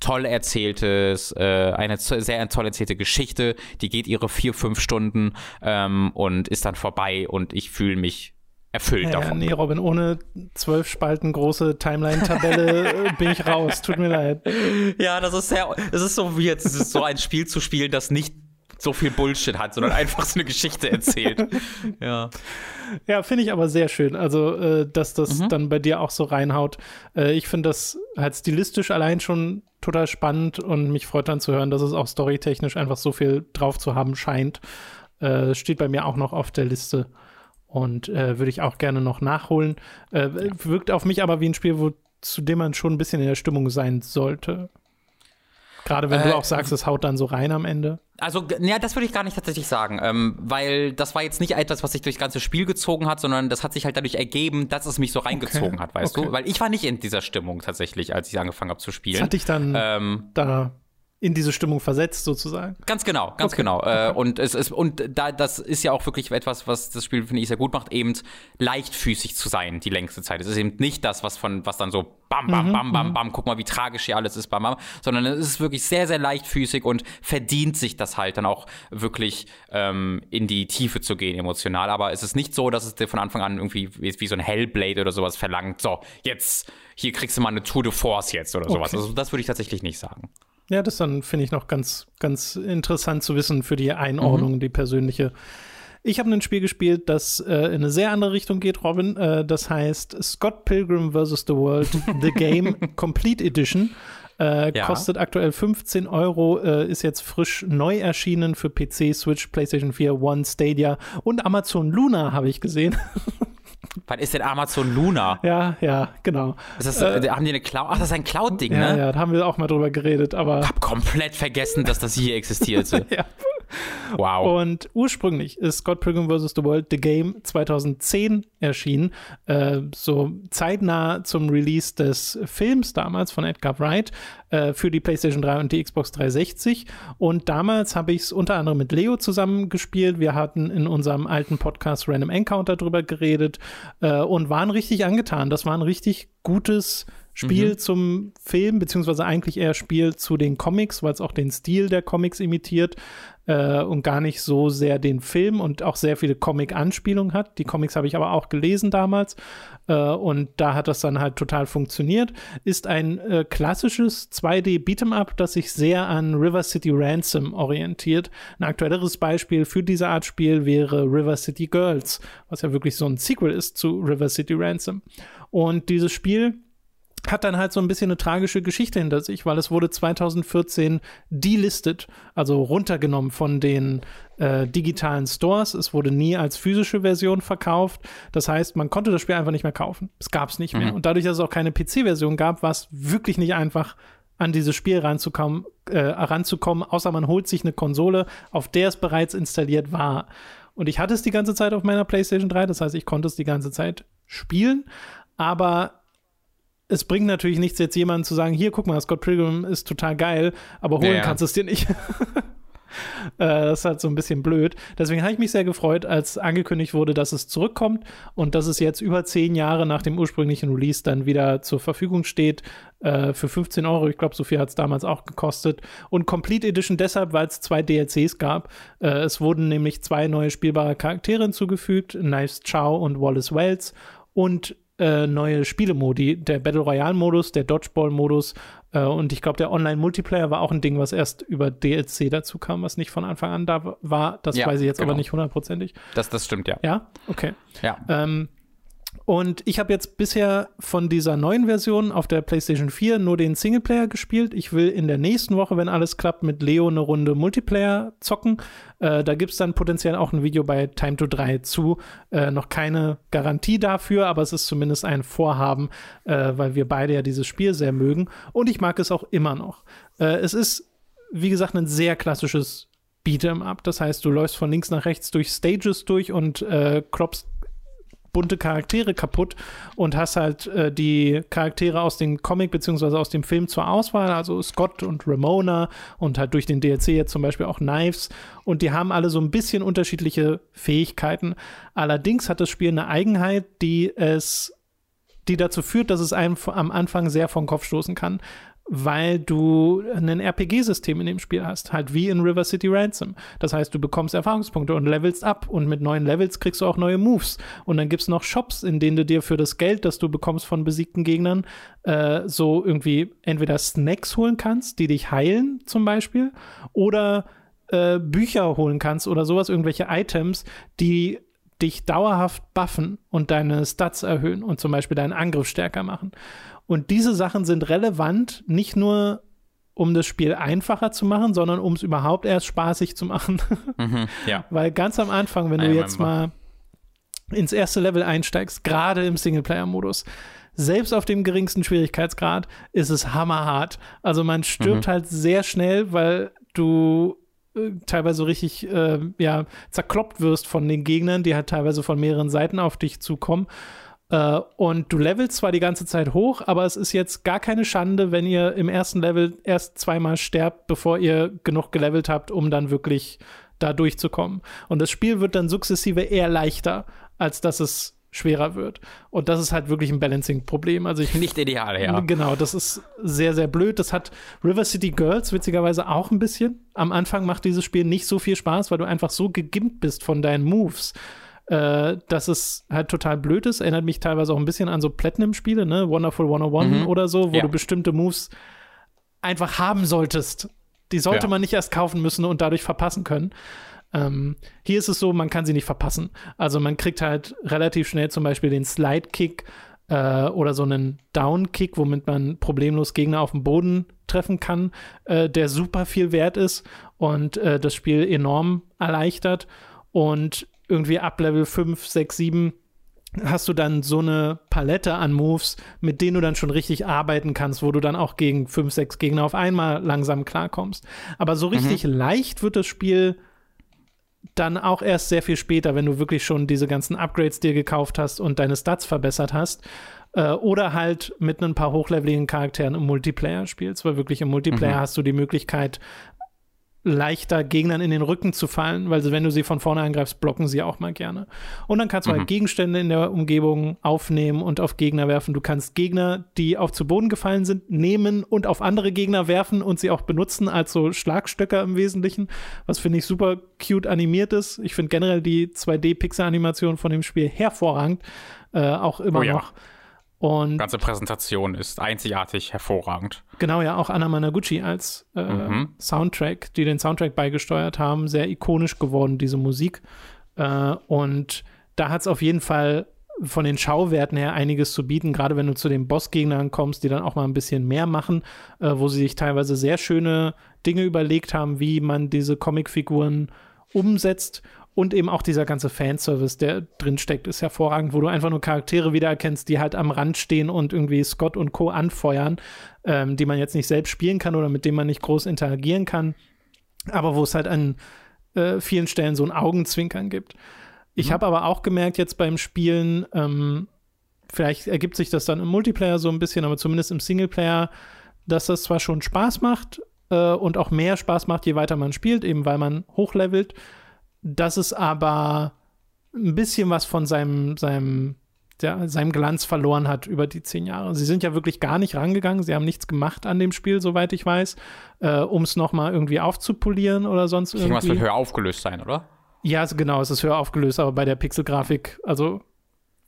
toll erzähltes, äh, eine sehr toll erzählte Geschichte, die geht ihre vier, fünf Stunden ähm, und ist dann vorbei und ich fühle mich erfüllt ja, davon. Nee, Robin, ohne zwölf Spalten große Timeline-Tabelle äh, bin ich raus. Tut mir leid. Ja, das ist sehr, das ist so wie jetzt, ist so ein Spiel zu spielen, das nicht so viel Bullshit hat, sondern einfach so eine Geschichte erzählt. ja. Ja, finde ich aber sehr schön. Also, äh, dass das mhm. dann bei dir auch so reinhaut. Äh, ich finde das halt stilistisch allein schon total spannend und mich freut dann zu hören, dass es auch storytechnisch einfach so viel drauf zu haben scheint. Äh, steht bei mir auch noch auf der Liste und äh, würde ich auch gerne noch nachholen. Äh. Wirkt auf mich aber wie ein Spiel, wo, zu dem man schon ein bisschen in der Stimmung sein sollte. Gerade wenn äh, du auch sagst, es haut dann so rein am Ende. Also, ja, das würde ich gar nicht tatsächlich sagen, ähm, weil das war jetzt nicht etwas, was sich durchs ganze Spiel gezogen hat, sondern das hat sich halt dadurch ergeben, dass es mich so reingezogen okay. hat, weißt okay. du? Weil ich war nicht in dieser Stimmung tatsächlich, als ich angefangen habe zu spielen. Das hatte ich dann ähm, da in diese Stimmung versetzt sozusagen. Ganz genau, ganz okay. genau. Äh, okay. und es ist und da das ist ja auch wirklich etwas, was das Spiel finde ich sehr gut macht, eben leichtfüßig zu sein die längste Zeit. Es ist eben nicht das, was von was dann so bam bam mhm, bam bam mhm. bam, guck mal, wie tragisch hier alles ist, bam bam, sondern es ist wirklich sehr sehr leichtfüßig und verdient sich das halt dann auch wirklich ähm, in die Tiefe zu gehen emotional. Aber es ist nicht so, dass es dir von Anfang an irgendwie wie, wie so ein Hellblade oder sowas verlangt. So jetzt hier kriegst du mal eine Tour de Force jetzt oder sowas. Okay. Also das würde ich tatsächlich nicht sagen. Ja, das dann finde ich noch ganz, ganz interessant zu wissen für die Einordnung, mhm. die persönliche. Ich habe ein Spiel gespielt, das äh, in eine sehr andere Richtung geht, Robin. Äh, das heißt Scott Pilgrim vs. The World, The Game Complete Edition. Äh, ja. Kostet aktuell 15 Euro, äh, ist jetzt frisch neu erschienen für PC, Switch, PlayStation 4, One, Stadia und Amazon Luna, habe ich gesehen. Was ist denn Amazon Luna? Ja, ja, genau. Das, äh, haben die eine Cloud? Ach, das ist ein Cloud-Ding, ja, ne? Ja, da haben wir auch mal drüber geredet, aber. Ich hab komplett vergessen, dass das hier existierte. ja. Wow. Und ursprünglich ist Scott Pilgrim vs. The World The Game 2010 erschienen, äh, so zeitnah zum Release des Films damals von Edgar Wright äh, für die PlayStation 3 und die Xbox 360. Und damals habe ich es unter anderem mit Leo zusammen gespielt. Wir hatten in unserem alten Podcast Random Encounter drüber geredet äh, und waren richtig angetan. Das war ein richtig gutes Spiel mhm. zum Film, beziehungsweise eigentlich eher Spiel zu den Comics, weil es auch den Stil der Comics imitiert äh, und gar nicht so sehr den Film und auch sehr viele Comic-Anspielungen hat. Die Comics habe ich aber auch gelesen damals äh, und da hat das dann halt total funktioniert. Ist ein äh, klassisches 2D Beat'em Up, das sich sehr an River City Ransom orientiert. Ein aktuelleres Beispiel für diese Art Spiel wäre River City Girls, was ja wirklich so ein Sequel ist zu River City Ransom. Und dieses Spiel hat dann halt so ein bisschen eine tragische Geschichte hinter sich, weil es wurde 2014 delistet, also runtergenommen von den äh, digitalen Stores. Es wurde nie als physische Version verkauft. Das heißt, man konnte das Spiel einfach nicht mehr kaufen. Es gab es nicht mehr. Mhm. Und dadurch, dass es auch keine PC-Version gab, war es wirklich nicht einfach, an dieses Spiel ranzukommen, äh, ranzukommen, außer man holt sich eine Konsole, auf der es bereits installiert war. Und ich hatte es die ganze Zeit auf meiner PlayStation 3, das heißt, ich konnte es die ganze Zeit spielen, aber es bringt natürlich nichts, jetzt jemandem zu sagen, hier, guck mal, Scott Pilgrim ist total geil, aber holen ja. kannst du es dir nicht. Äh, das ist halt so ein bisschen blöd. Deswegen habe ich mich sehr gefreut, als angekündigt wurde, dass es zurückkommt und dass es jetzt über zehn Jahre nach dem ursprünglichen Release dann wieder zur Verfügung steht. Äh, für 15 Euro. Ich glaube, so viel hat es damals auch gekostet. Und Complete Edition deshalb, weil es zwei DLCs gab. Äh, es wurden nämlich zwei neue spielbare Charaktere hinzugefügt: Knives Chow und Wallace Wells. Und äh, neue Spielemodi. Der Battle Royale-Modus, der Dodgeball-Modus äh, und ich glaube, der Online-Multiplayer war auch ein Ding, was erst über DLC dazu kam, was nicht von Anfang an da war. Das ja, weiß ich jetzt genau. aber nicht hundertprozentig. Das, das stimmt, ja. Ja? Okay. Ja. Ähm, und ich habe jetzt bisher von dieser neuen Version auf der PlayStation 4 nur den Singleplayer gespielt. Ich will in der nächsten Woche, wenn alles klappt, mit Leo eine Runde Multiplayer zocken. Äh, da gibt es dann potenziell auch ein Video bei Time to 3 zu. Äh, noch keine Garantie dafür, aber es ist zumindest ein Vorhaben, äh, weil wir beide ja dieses Spiel sehr mögen. Und ich mag es auch immer noch. Äh, es ist, wie gesagt, ein sehr klassisches Beat'em Up. Das heißt, du läufst von links nach rechts durch Stages durch und äh, klopfst bunte Charaktere kaputt und hast halt äh, die Charaktere aus dem Comic beziehungsweise aus dem Film zur Auswahl, also Scott und Ramona und halt durch den DLC jetzt zum Beispiel auch Knives und die haben alle so ein bisschen unterschiedliche Fähigkeiten. Allerdings hat das Spiel eine Eigenheit, die es die dazu führt, dass es einem am Anfang sehr vom Kopf stoßen kann weil du ein RPG-System in dem Spiel hast, halt wie in River City Ransom. Das heißt, du bekommst Erfahrungspunkte und levelst ab und mit neuen Levels kriegst du auch neue Moves. Und dann gibt es noch Shops, in denen du dir für das Geld, das du bekommst von besiegten Gegnern, äh, so irgendwie entweder Snacks holen kannst, die dich heilen zum Beispiel, oder äh, Bücher holen kannst oder sowas, irgendwelche Items, die dich dauerhaft buffen und deine Stats erhöhen und zum Beispiel deinen Angriff stärker machen. Und diese Sachen sind relevant, nicht nur um das Spiel einfacher zu machen, sondern um es überhaupt erst spaßig zu machen. Mhm, ja. Weil ganz am Anfang, wenn du jetzt mal ins erste Level einsteigst, gerade im Singleplayer-Modus, selbst auf dem geringsten Schwierigkeitsgrad ist es hammerhart. Also man stirbt mhm. halt sehr schnell, weil du teilweise richtig äh, ja, zerkloppt wirst von den Gegnern, die halt teilweise von mehreren Seiten auf dich zukommen. Uh, und du levelst zwar die ganze Zeit hoch, aber es ist jetzt gar keine Schande, wenn ihr im ersten Level erst zweimal sterbt, bevor ihr genug gelevelt habt, um dann wirklich da durchzukommen. Und das Spiel wird dann sukzessive eher leichter, als dass es schwerer wird. Und das ist halt wirklich ein Balancing-Problem. Also ich nicht ideal, ja. Genau, das ist sehr, sehr blöd. Das hat River City Girls witzigerweise auch ein bisschen. Am Anfang macht dieses Spiel nicht so viel Spaß, weil du einfach so gegimmt bist von deinen Moves äh, dass es halt total blöd ist. Erinnert mich teilweise auch ein bisschen an so Platinum-Spiele, ne? Wonderful 101 mhm. oder so, wo ja. du bestimmte Moves einfach haben solltest. Die sollte ja. man nicht erst kaufen müssen und dadurch verpassen können. Ähm, hier ist es so, man kann sie nicht verpassen. Also man kriegt halt relativ schnell zum Beispiel den Slide-Kick äh, oder so einen Down-Kick, womit man problemlos Gegner auf dem Boden treffen kann, äh, der super viel wert ist und äh, das Spiel enorm erleichtert. Und irgendwie ab Level 5, 6, 7 hast du dann so eine Palette an Moves, mit denen du dann schon richtig arbeiten kannst, wo du dann auch gegen 5, 6 Gegner auf einmal langsam klarkommst. Aber so richtig mhm. leicht wird das Spiel dann auch erst sehr viel später, wenn du wirklich schon diese ganzen Upgrades dir gekauft hast und deine Stats verbessert hast. Äh, oder halt mit ein paar hochleveligen Charakteren im Multiplayer spielst, weil wirklich im Multiplayer mhm. hast du die Möglichkeit, leichter Gegnern in den Rücken zu fallen, weil wenn du sie von vorne angreifst, blocken sie auch mal gerne. Und dann kannst du halt mhm. halt Gegenstände in der Umgebung aufnehmen und auf Gegner werfen. Du kannst Gegner, die auch zu Boden gefallen sind, nehmen und auf andere Gegner werfen und sie auch benutzen als so Schlagstöcker im Wesentlichen, was finde ich super cute animiert ist. Ich finde generell die 2D-Pixel-Animation von dem Spiel hervorragend, äh, auch immer oh ja. noch. Und die ganze Präsentation ist einzigartig hervorragend. Genau, ja, auch Anna Managuchi als äh, mhm. Soundtrack, die den Soundtrack beigesteuert haben, sehr ikonisch geworden, diese Musik. Äh, und da hat es auf jeden Fall von den Schauwerten her einiges zu bieten, gerade wenn du zu den Bossgegnern kommst, die dann auch mal ein bisschen mehr machen, äh, wo sie sich teilweise sehr schöne Dinge überlegt haben, wie man diese Comicfiguren umsetzt und eben auch dieser ganze Fanservice, der drin steckt, ist hervorragend, wo du einfach nur Charaktere wiedererkennst, die halt am Rand stehen und irgendwie Scott und Co. anfeuern, ähm, die man jetzt nicht selbst spielen kann oder mit denen man nicht groß interagieren kann, aber wo es halt an äh, vielen Stellen so ein Augenzwinkern gibt. Ich mhm. habe aber auch gemerkt jetzt beim Spielen, ähm, vielleicht ergibt sich das dann im Multiplayer so ein bisschen, aber zumindest im Singleplayer, dass das zwar schon Spaß macht, äh, und auch mehr Spaß macht, je weiter man spielt, eben weil man hochlevelt. Das ist aber ein bisschen was von seinem, seinem, der, seinem Glanz verloren hat über die zehn Jahre. Sie sind ja wirklich gar nicht rangegangen, sie haben nichts gemacht an dem Spiel, soweit ich weiß, äh, um es nochmal irgendwie aufzupolieren oder sonst irgendwie. Irgendwas wird höher aufgelöst sein, oder? Ja, also genau, es ist höher aufgelöst, aber bei der Pixelgrafik, also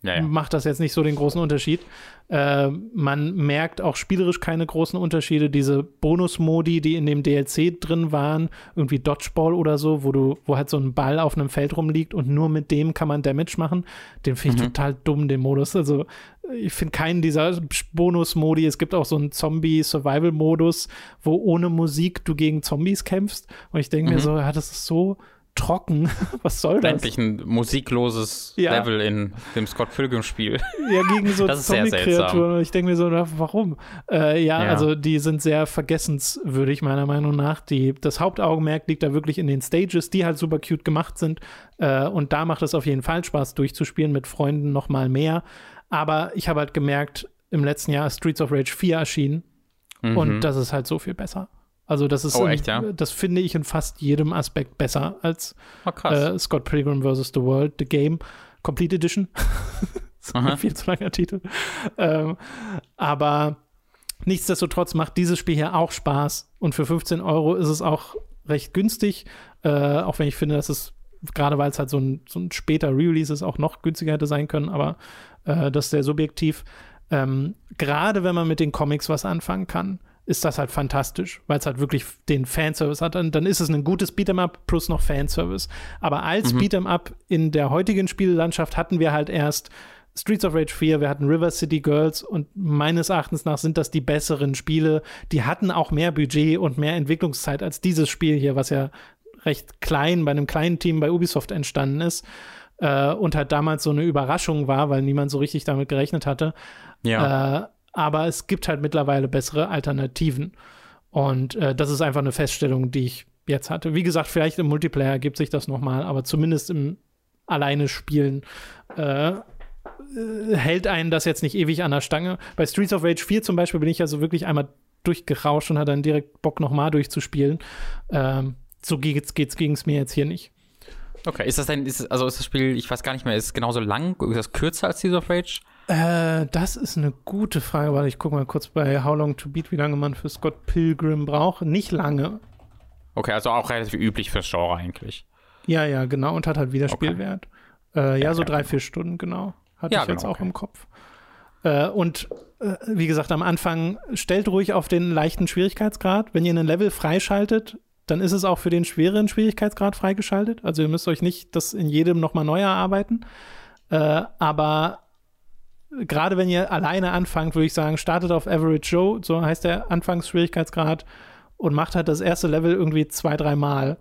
ja, ja. macht das jetzt nicht so den großen Unterschied. Äh, man merkt auch spielerisch keine großen Unterschiede. Diese Bonus-Modi, die in dem DLC drin waren, irgendwie Dodgeball oder so, wo du, wo halt so ein Ball auf einem Feld rumliegt und nur mit dem kann man Damage machen, den finde ich mhm. total dumm, den Modus. Also ich finde keinen dieser Bonus-Modi. Es gibt auch so einen Zombie-Survival-Modus, wo ohne Musik du gegen Zombies kämpfst. Und ich denke mhm. mir so, ja, das ist so trocken. Was soll das? Endlich ein musikloses ja. Level in dem Scott Pilgrim-Spiel. Ja, gegen so Zombie-Kreaturen. Ich denke mir so, warum? Äh, ja, ja, also die sind sehr vergessenswürdig, meiner Meinung nach. Die, das Hauptaugenmerk liegt da wirklich in den Stages, die halt super cute gemacht sind. Äh, und da macht es auf jeden Fall Spaß, durchzuspielen mit Freunden noch mal mehr. Aber ich habe halt gemerkt, im letzten Jahr ist Streets of Rage 4 erschienen. Mhm. Und das ist halt so viel besser. Also das ist, oh, echt, ja? das finde ich in fast jedem Aspekt besser als oh, äh, Scott Pilgrim vs. The World, The Game, Complete Edition. viel zu langer Titel. Ähm, aber nichtsdestotrotz macht dieses Spiel hier auch Spaß und für 15 Euro ist es auch recht günstig, äh, auch wenn ich finde, dass es gerade weil es halt so ein, so ein später Re-Release ist, auch noch günstiger hätte sein können, aber äh, das ist sehr subjektiv. Ähm, gerade wenn man mit den Comics was anfangen kann, ist das halt fantastisch, weil es halt wirklich den Fanservice hat. Und dann ist es ein gutes Beat'em-up plus noch Fanservice. Aber als mhm. Beat'em-up in der heutigen Spiellandschaft hatten wir halt erst Streets of Rage 4, wir hatten River City Girls und meines Erachtens nach sind das die besseren Spiele. Die hatten auch mehr Budget und mehr Entwicklungszeit als dieses Spiel hier, was ja recht klein bei einem kleinen Team bei Ubisoft entstanden ist äh, und halt damals so eine Überraschung war, weil niemand so richtig damit gerechnet hatte. Ja. Äh, aber es gibt halt mittlerweile bessere Alternativen. Und äh, das ist einfach eine Feststellung, die ich jetzt hatte. Wie gesagt, vielleicht im Multiplayer gibt sich das nochmal, aber zumindest im alleine Spielen äh, hält einen das jetzt nicht ewig an der Stange. Bei Streets of Rage 4 zum Beispiel bin ich also wirklich einmal durchgerauscht und hatte dann direkt Bock, nochmal durchzuspielen. Ähm, so geht's, geht's ging es mir jetzt hier nicht. Okay, ist das denn, ist, also ist das Spiel, ich weiß gar nicht mehr, ist genauso lang? Ist das kürzer als Streets of Rage? Äh, das ist eine gute Frage, weil ich gucke mal kurz bei How Long to Beat, wie lange man für Scott Pilgrim braucht. Nicht lange. Okay, also auch relativ üblich fürs Genre eigentlich. Ja, ja, genau, und hat halt Wiederspielwert. Okay. Äh, ja, so drei, vier Stunden, genau. Hatte ja, ich jetzt genau, auch okay. im Kopf. Äh, und äh, wie gesagt, am Anfang stellt ruhig auf den leichten Schwierigkeitsgrad. Wenn ihr einen Level freischaltet, dann ist es auch für den schweren Schwierigkeitsgrad freigeschaltet. Also ihr müsst euch nicht das in jedem nochmal neu erarbeiten. Äh, aber gerade wenn ihr alleine anfangt, würde ich sagen, startet auf Average Joe, so heißt der Anfangsschwierigkeitsgrad, und macht halt das erste Level irgendwie zwei, dreimal.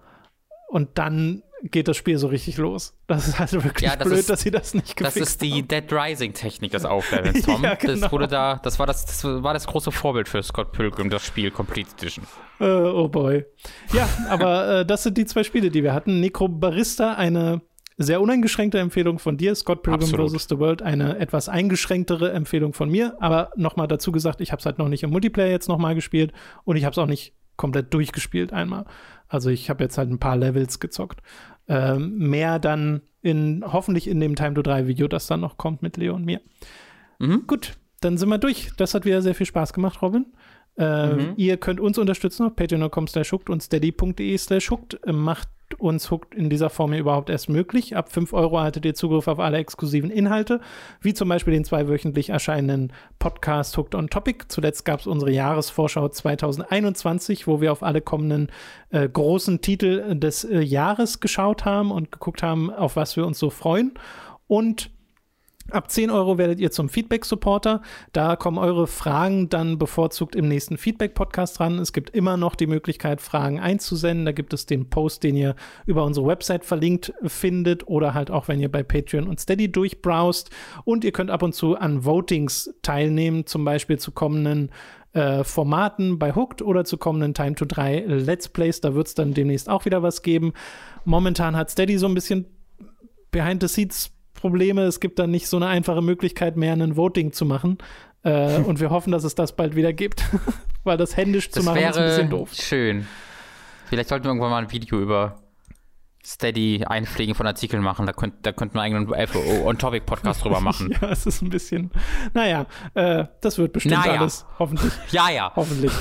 Und dann geht das Spiel so richtig los. Das ist halt wirklich ja, das blöd, ist, dass sie das nicht gefixt Das ist die haben. Dead Rising Technik des Auflevels, Tom. ja, genau. Das wurde da, das war das, das war das große Vorbild für Scott Pilgrim, das Spiel Complete Edition. Uh, oh boy. Ja, aber äh, das sind die zwei Spiele, die wir hatten. Necro Barista, eine sehr uneingeschränkte Empfehlung von dir, Scott Pilgrim vs. The World, eine etwas eingeschränktere Empfehlung von mir. Aber nochmal dazu gesagt, ich habe es halt noch nicht im Multiplayer jetzt nochmal gespielt und ich habe es auch nicht komplett durchgespielt einmal. Also ich habe jetzt halt ein paar Levels gezockt. Ähm, mehr dann in hoffentlich in dem Time to 3 Video, das dann noch kommt mit Leo und mir. Mhm. Gut, dann sind wir durch. Das hat wieder sehr viel Spaß gemacht, Robin. Äh, mhm. Ihr könnt uns unterstützen auf patreon.com slash und steady.de slash Macht uns Hooked in dieser Form überhaupt erst möglich. Ab 5 Euro erhaltet ihr Zugriff auf alle exklusiven Inhalte, wie zum Beispiel den zweiwöchentlich erscheinenden Podcast Hooked on Topic. Zuletzt gab es unsere Jahresvorschau 2021, wo wir auf alle kommenden äh, großen Titel des äh, Jahres geschaut haben und geguckt haben, auf was wir uns so freuen. Und Ab 10 Euro werdet ihr zum Feedback-Supporter. Da kommen eure Fragen dann bevorzugt im nächsten Feedback-Podcast dran. Es gibt immer noch die Möglichkeit, Fragen einzusenden. Da gibt es den Post, den ihr über unsere Website verlinkt findet oder halt auch, wenn ihr bei Patreon und Steady durchbrowst. Und ihr könnt ab und zu an Votings teilnehmen, zum Beispiel zu kommenden äh, Formaten bei Hooked oder zu kommenden Time to 3 Let's Plays. Da wird es dann demnächst auch wieder was geben. Momentan hat Steady so ein bisschen Behind the Scenes Probleme. Es gibt dann nicht so eine einfache Möglichkeit mehr, ein Voting zu machen. Äh, und wir hoffen, dass es das bald wieder gibt. Weil das händisch das zu machen wäre ist ein bisschen doof. Schön. Vielleicht sollten wir irgendwann mal ein Video über Steady Einpflegen von Artikeln machen. Da, könnt, da könnten wir einen On-Topic-Podcast drüber machen. ja, es ist ein bisschen. Naja, äh, das wird bestimmt Naja. alles. Hoffentlich. Ja, ja. Hoffentlich.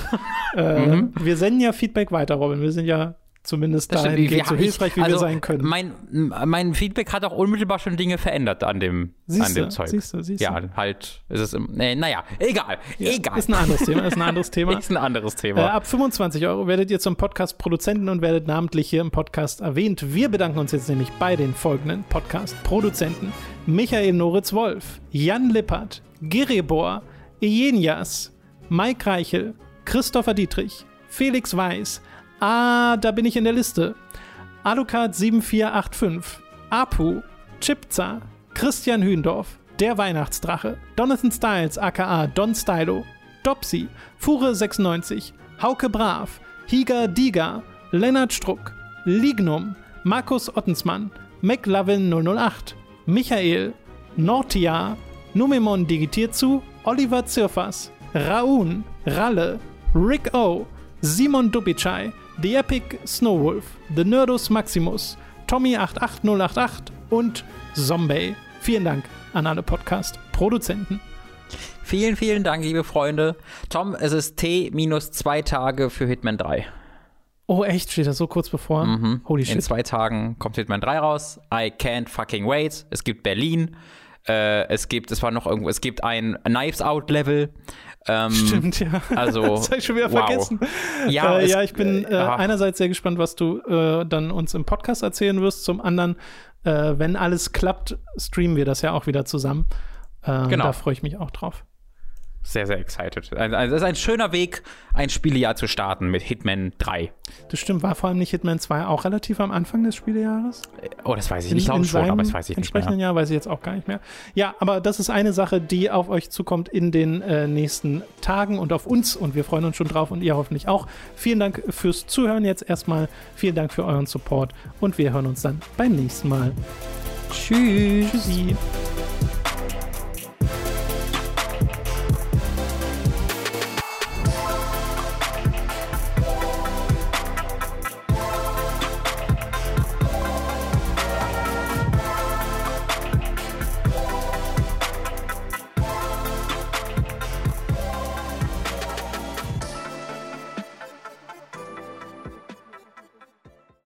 äh, Mhm. Wir senden ja Feedback weiter, Robin. Wir sind ja zumindest Das dahingehend Wir- so ich- hilfreich, wie also wir sein können. Mein, mein Feedback hat auch unmittelbar schon Dinge verändert an dem, an Siehst dem Zeug. siehst du, siehst du. ja, halt ist es. Nee, naja, egal. Ja, egal. Ist ein anderes Thema. Ist ein anderes Thema. Ist ein anderes Äh, Thema. ab 25 Euro werdet ihr zum Podcast-Produzenten und werdet namentlich hier im Podcast erwähnt. Wir bedanken uns jetzt nämlich bei den folgenden Podcast-Produzenten: Michael Noritz-Wolf, Jan Lippert, Gerebor, Ejenias, Mike Reichel, Christopher Dietrich, Felix Weiß, Ah, da bin ich in der Liste, Alucard 7485, Apu, Chipza, Christian Hühndorf, Der Weihnachtsdrache, Donathan Styles aka Don Stylo, Dopsy, Fure96, Hauke Brav, Higa Diga, Lennart Struck, Lignum, Markus Ottensmann, McLovin 008, Michael, Nortia, Numemon digitiert zu, Oliver Zirfas, Raun, Ralle, Rick O, Simon Dubicai, The Epic Snowwolf, The Nerdus Maximus, Tommy88088 und Zombie. Vielen Dank an alle Podcast-Produzenten. Vielen, vielen Dank, liebe Freunde. Tom, es ist T minus zwei Tage für Hitman 3. Oh, echt? Steht das so kurz bevor? Holy In shit. zwei Tagen kommt Hitman 3 raus. I can't fucking wait. Es gibt Berlin. Äh, es gibt, es war noch irgendwo, es gibt ein Knives Out Level. Ähm, Stimmt, ja. Also, das habe ich schon wieder wow. vergessen. Ja, äh, es- ja ich bin äh, ah. einerseits sehr gespannt, was du äh, dann uns im Podcast erzählen wirst. Zum anderen, äh, wenn alles klappt, streamen wir das ja auch wieder zusammen. Äh, Genau. Da freue ich mich auch drauf. Sehr, sehr excited. Also, also das ist ein schöner Weg, ein Spielejahr zu starten mit Hitman 3. Das stimmt, war vor allem nicht Hitman 2 auch relativ am Anfang des Spielejahres? Oh, das weiß ich nicht. Ich glaube schon, aber das weiß ich nicht entsprechenden mehr. Jahr weiß ich jetzt auch gar nicht mehr. Ja, aber das ist eine Sache, die auf euch zukommt in den äh, nächsten Tagen und auf uns und wir freuen uns schon drauf und ihr hoffentlich auch. Vielen Dank fürs Zuhören jetzt erstmal. Vielen Dank für euren Support und wir hören uns dann beim nächsten Mal. Tschüss. Tschüssi.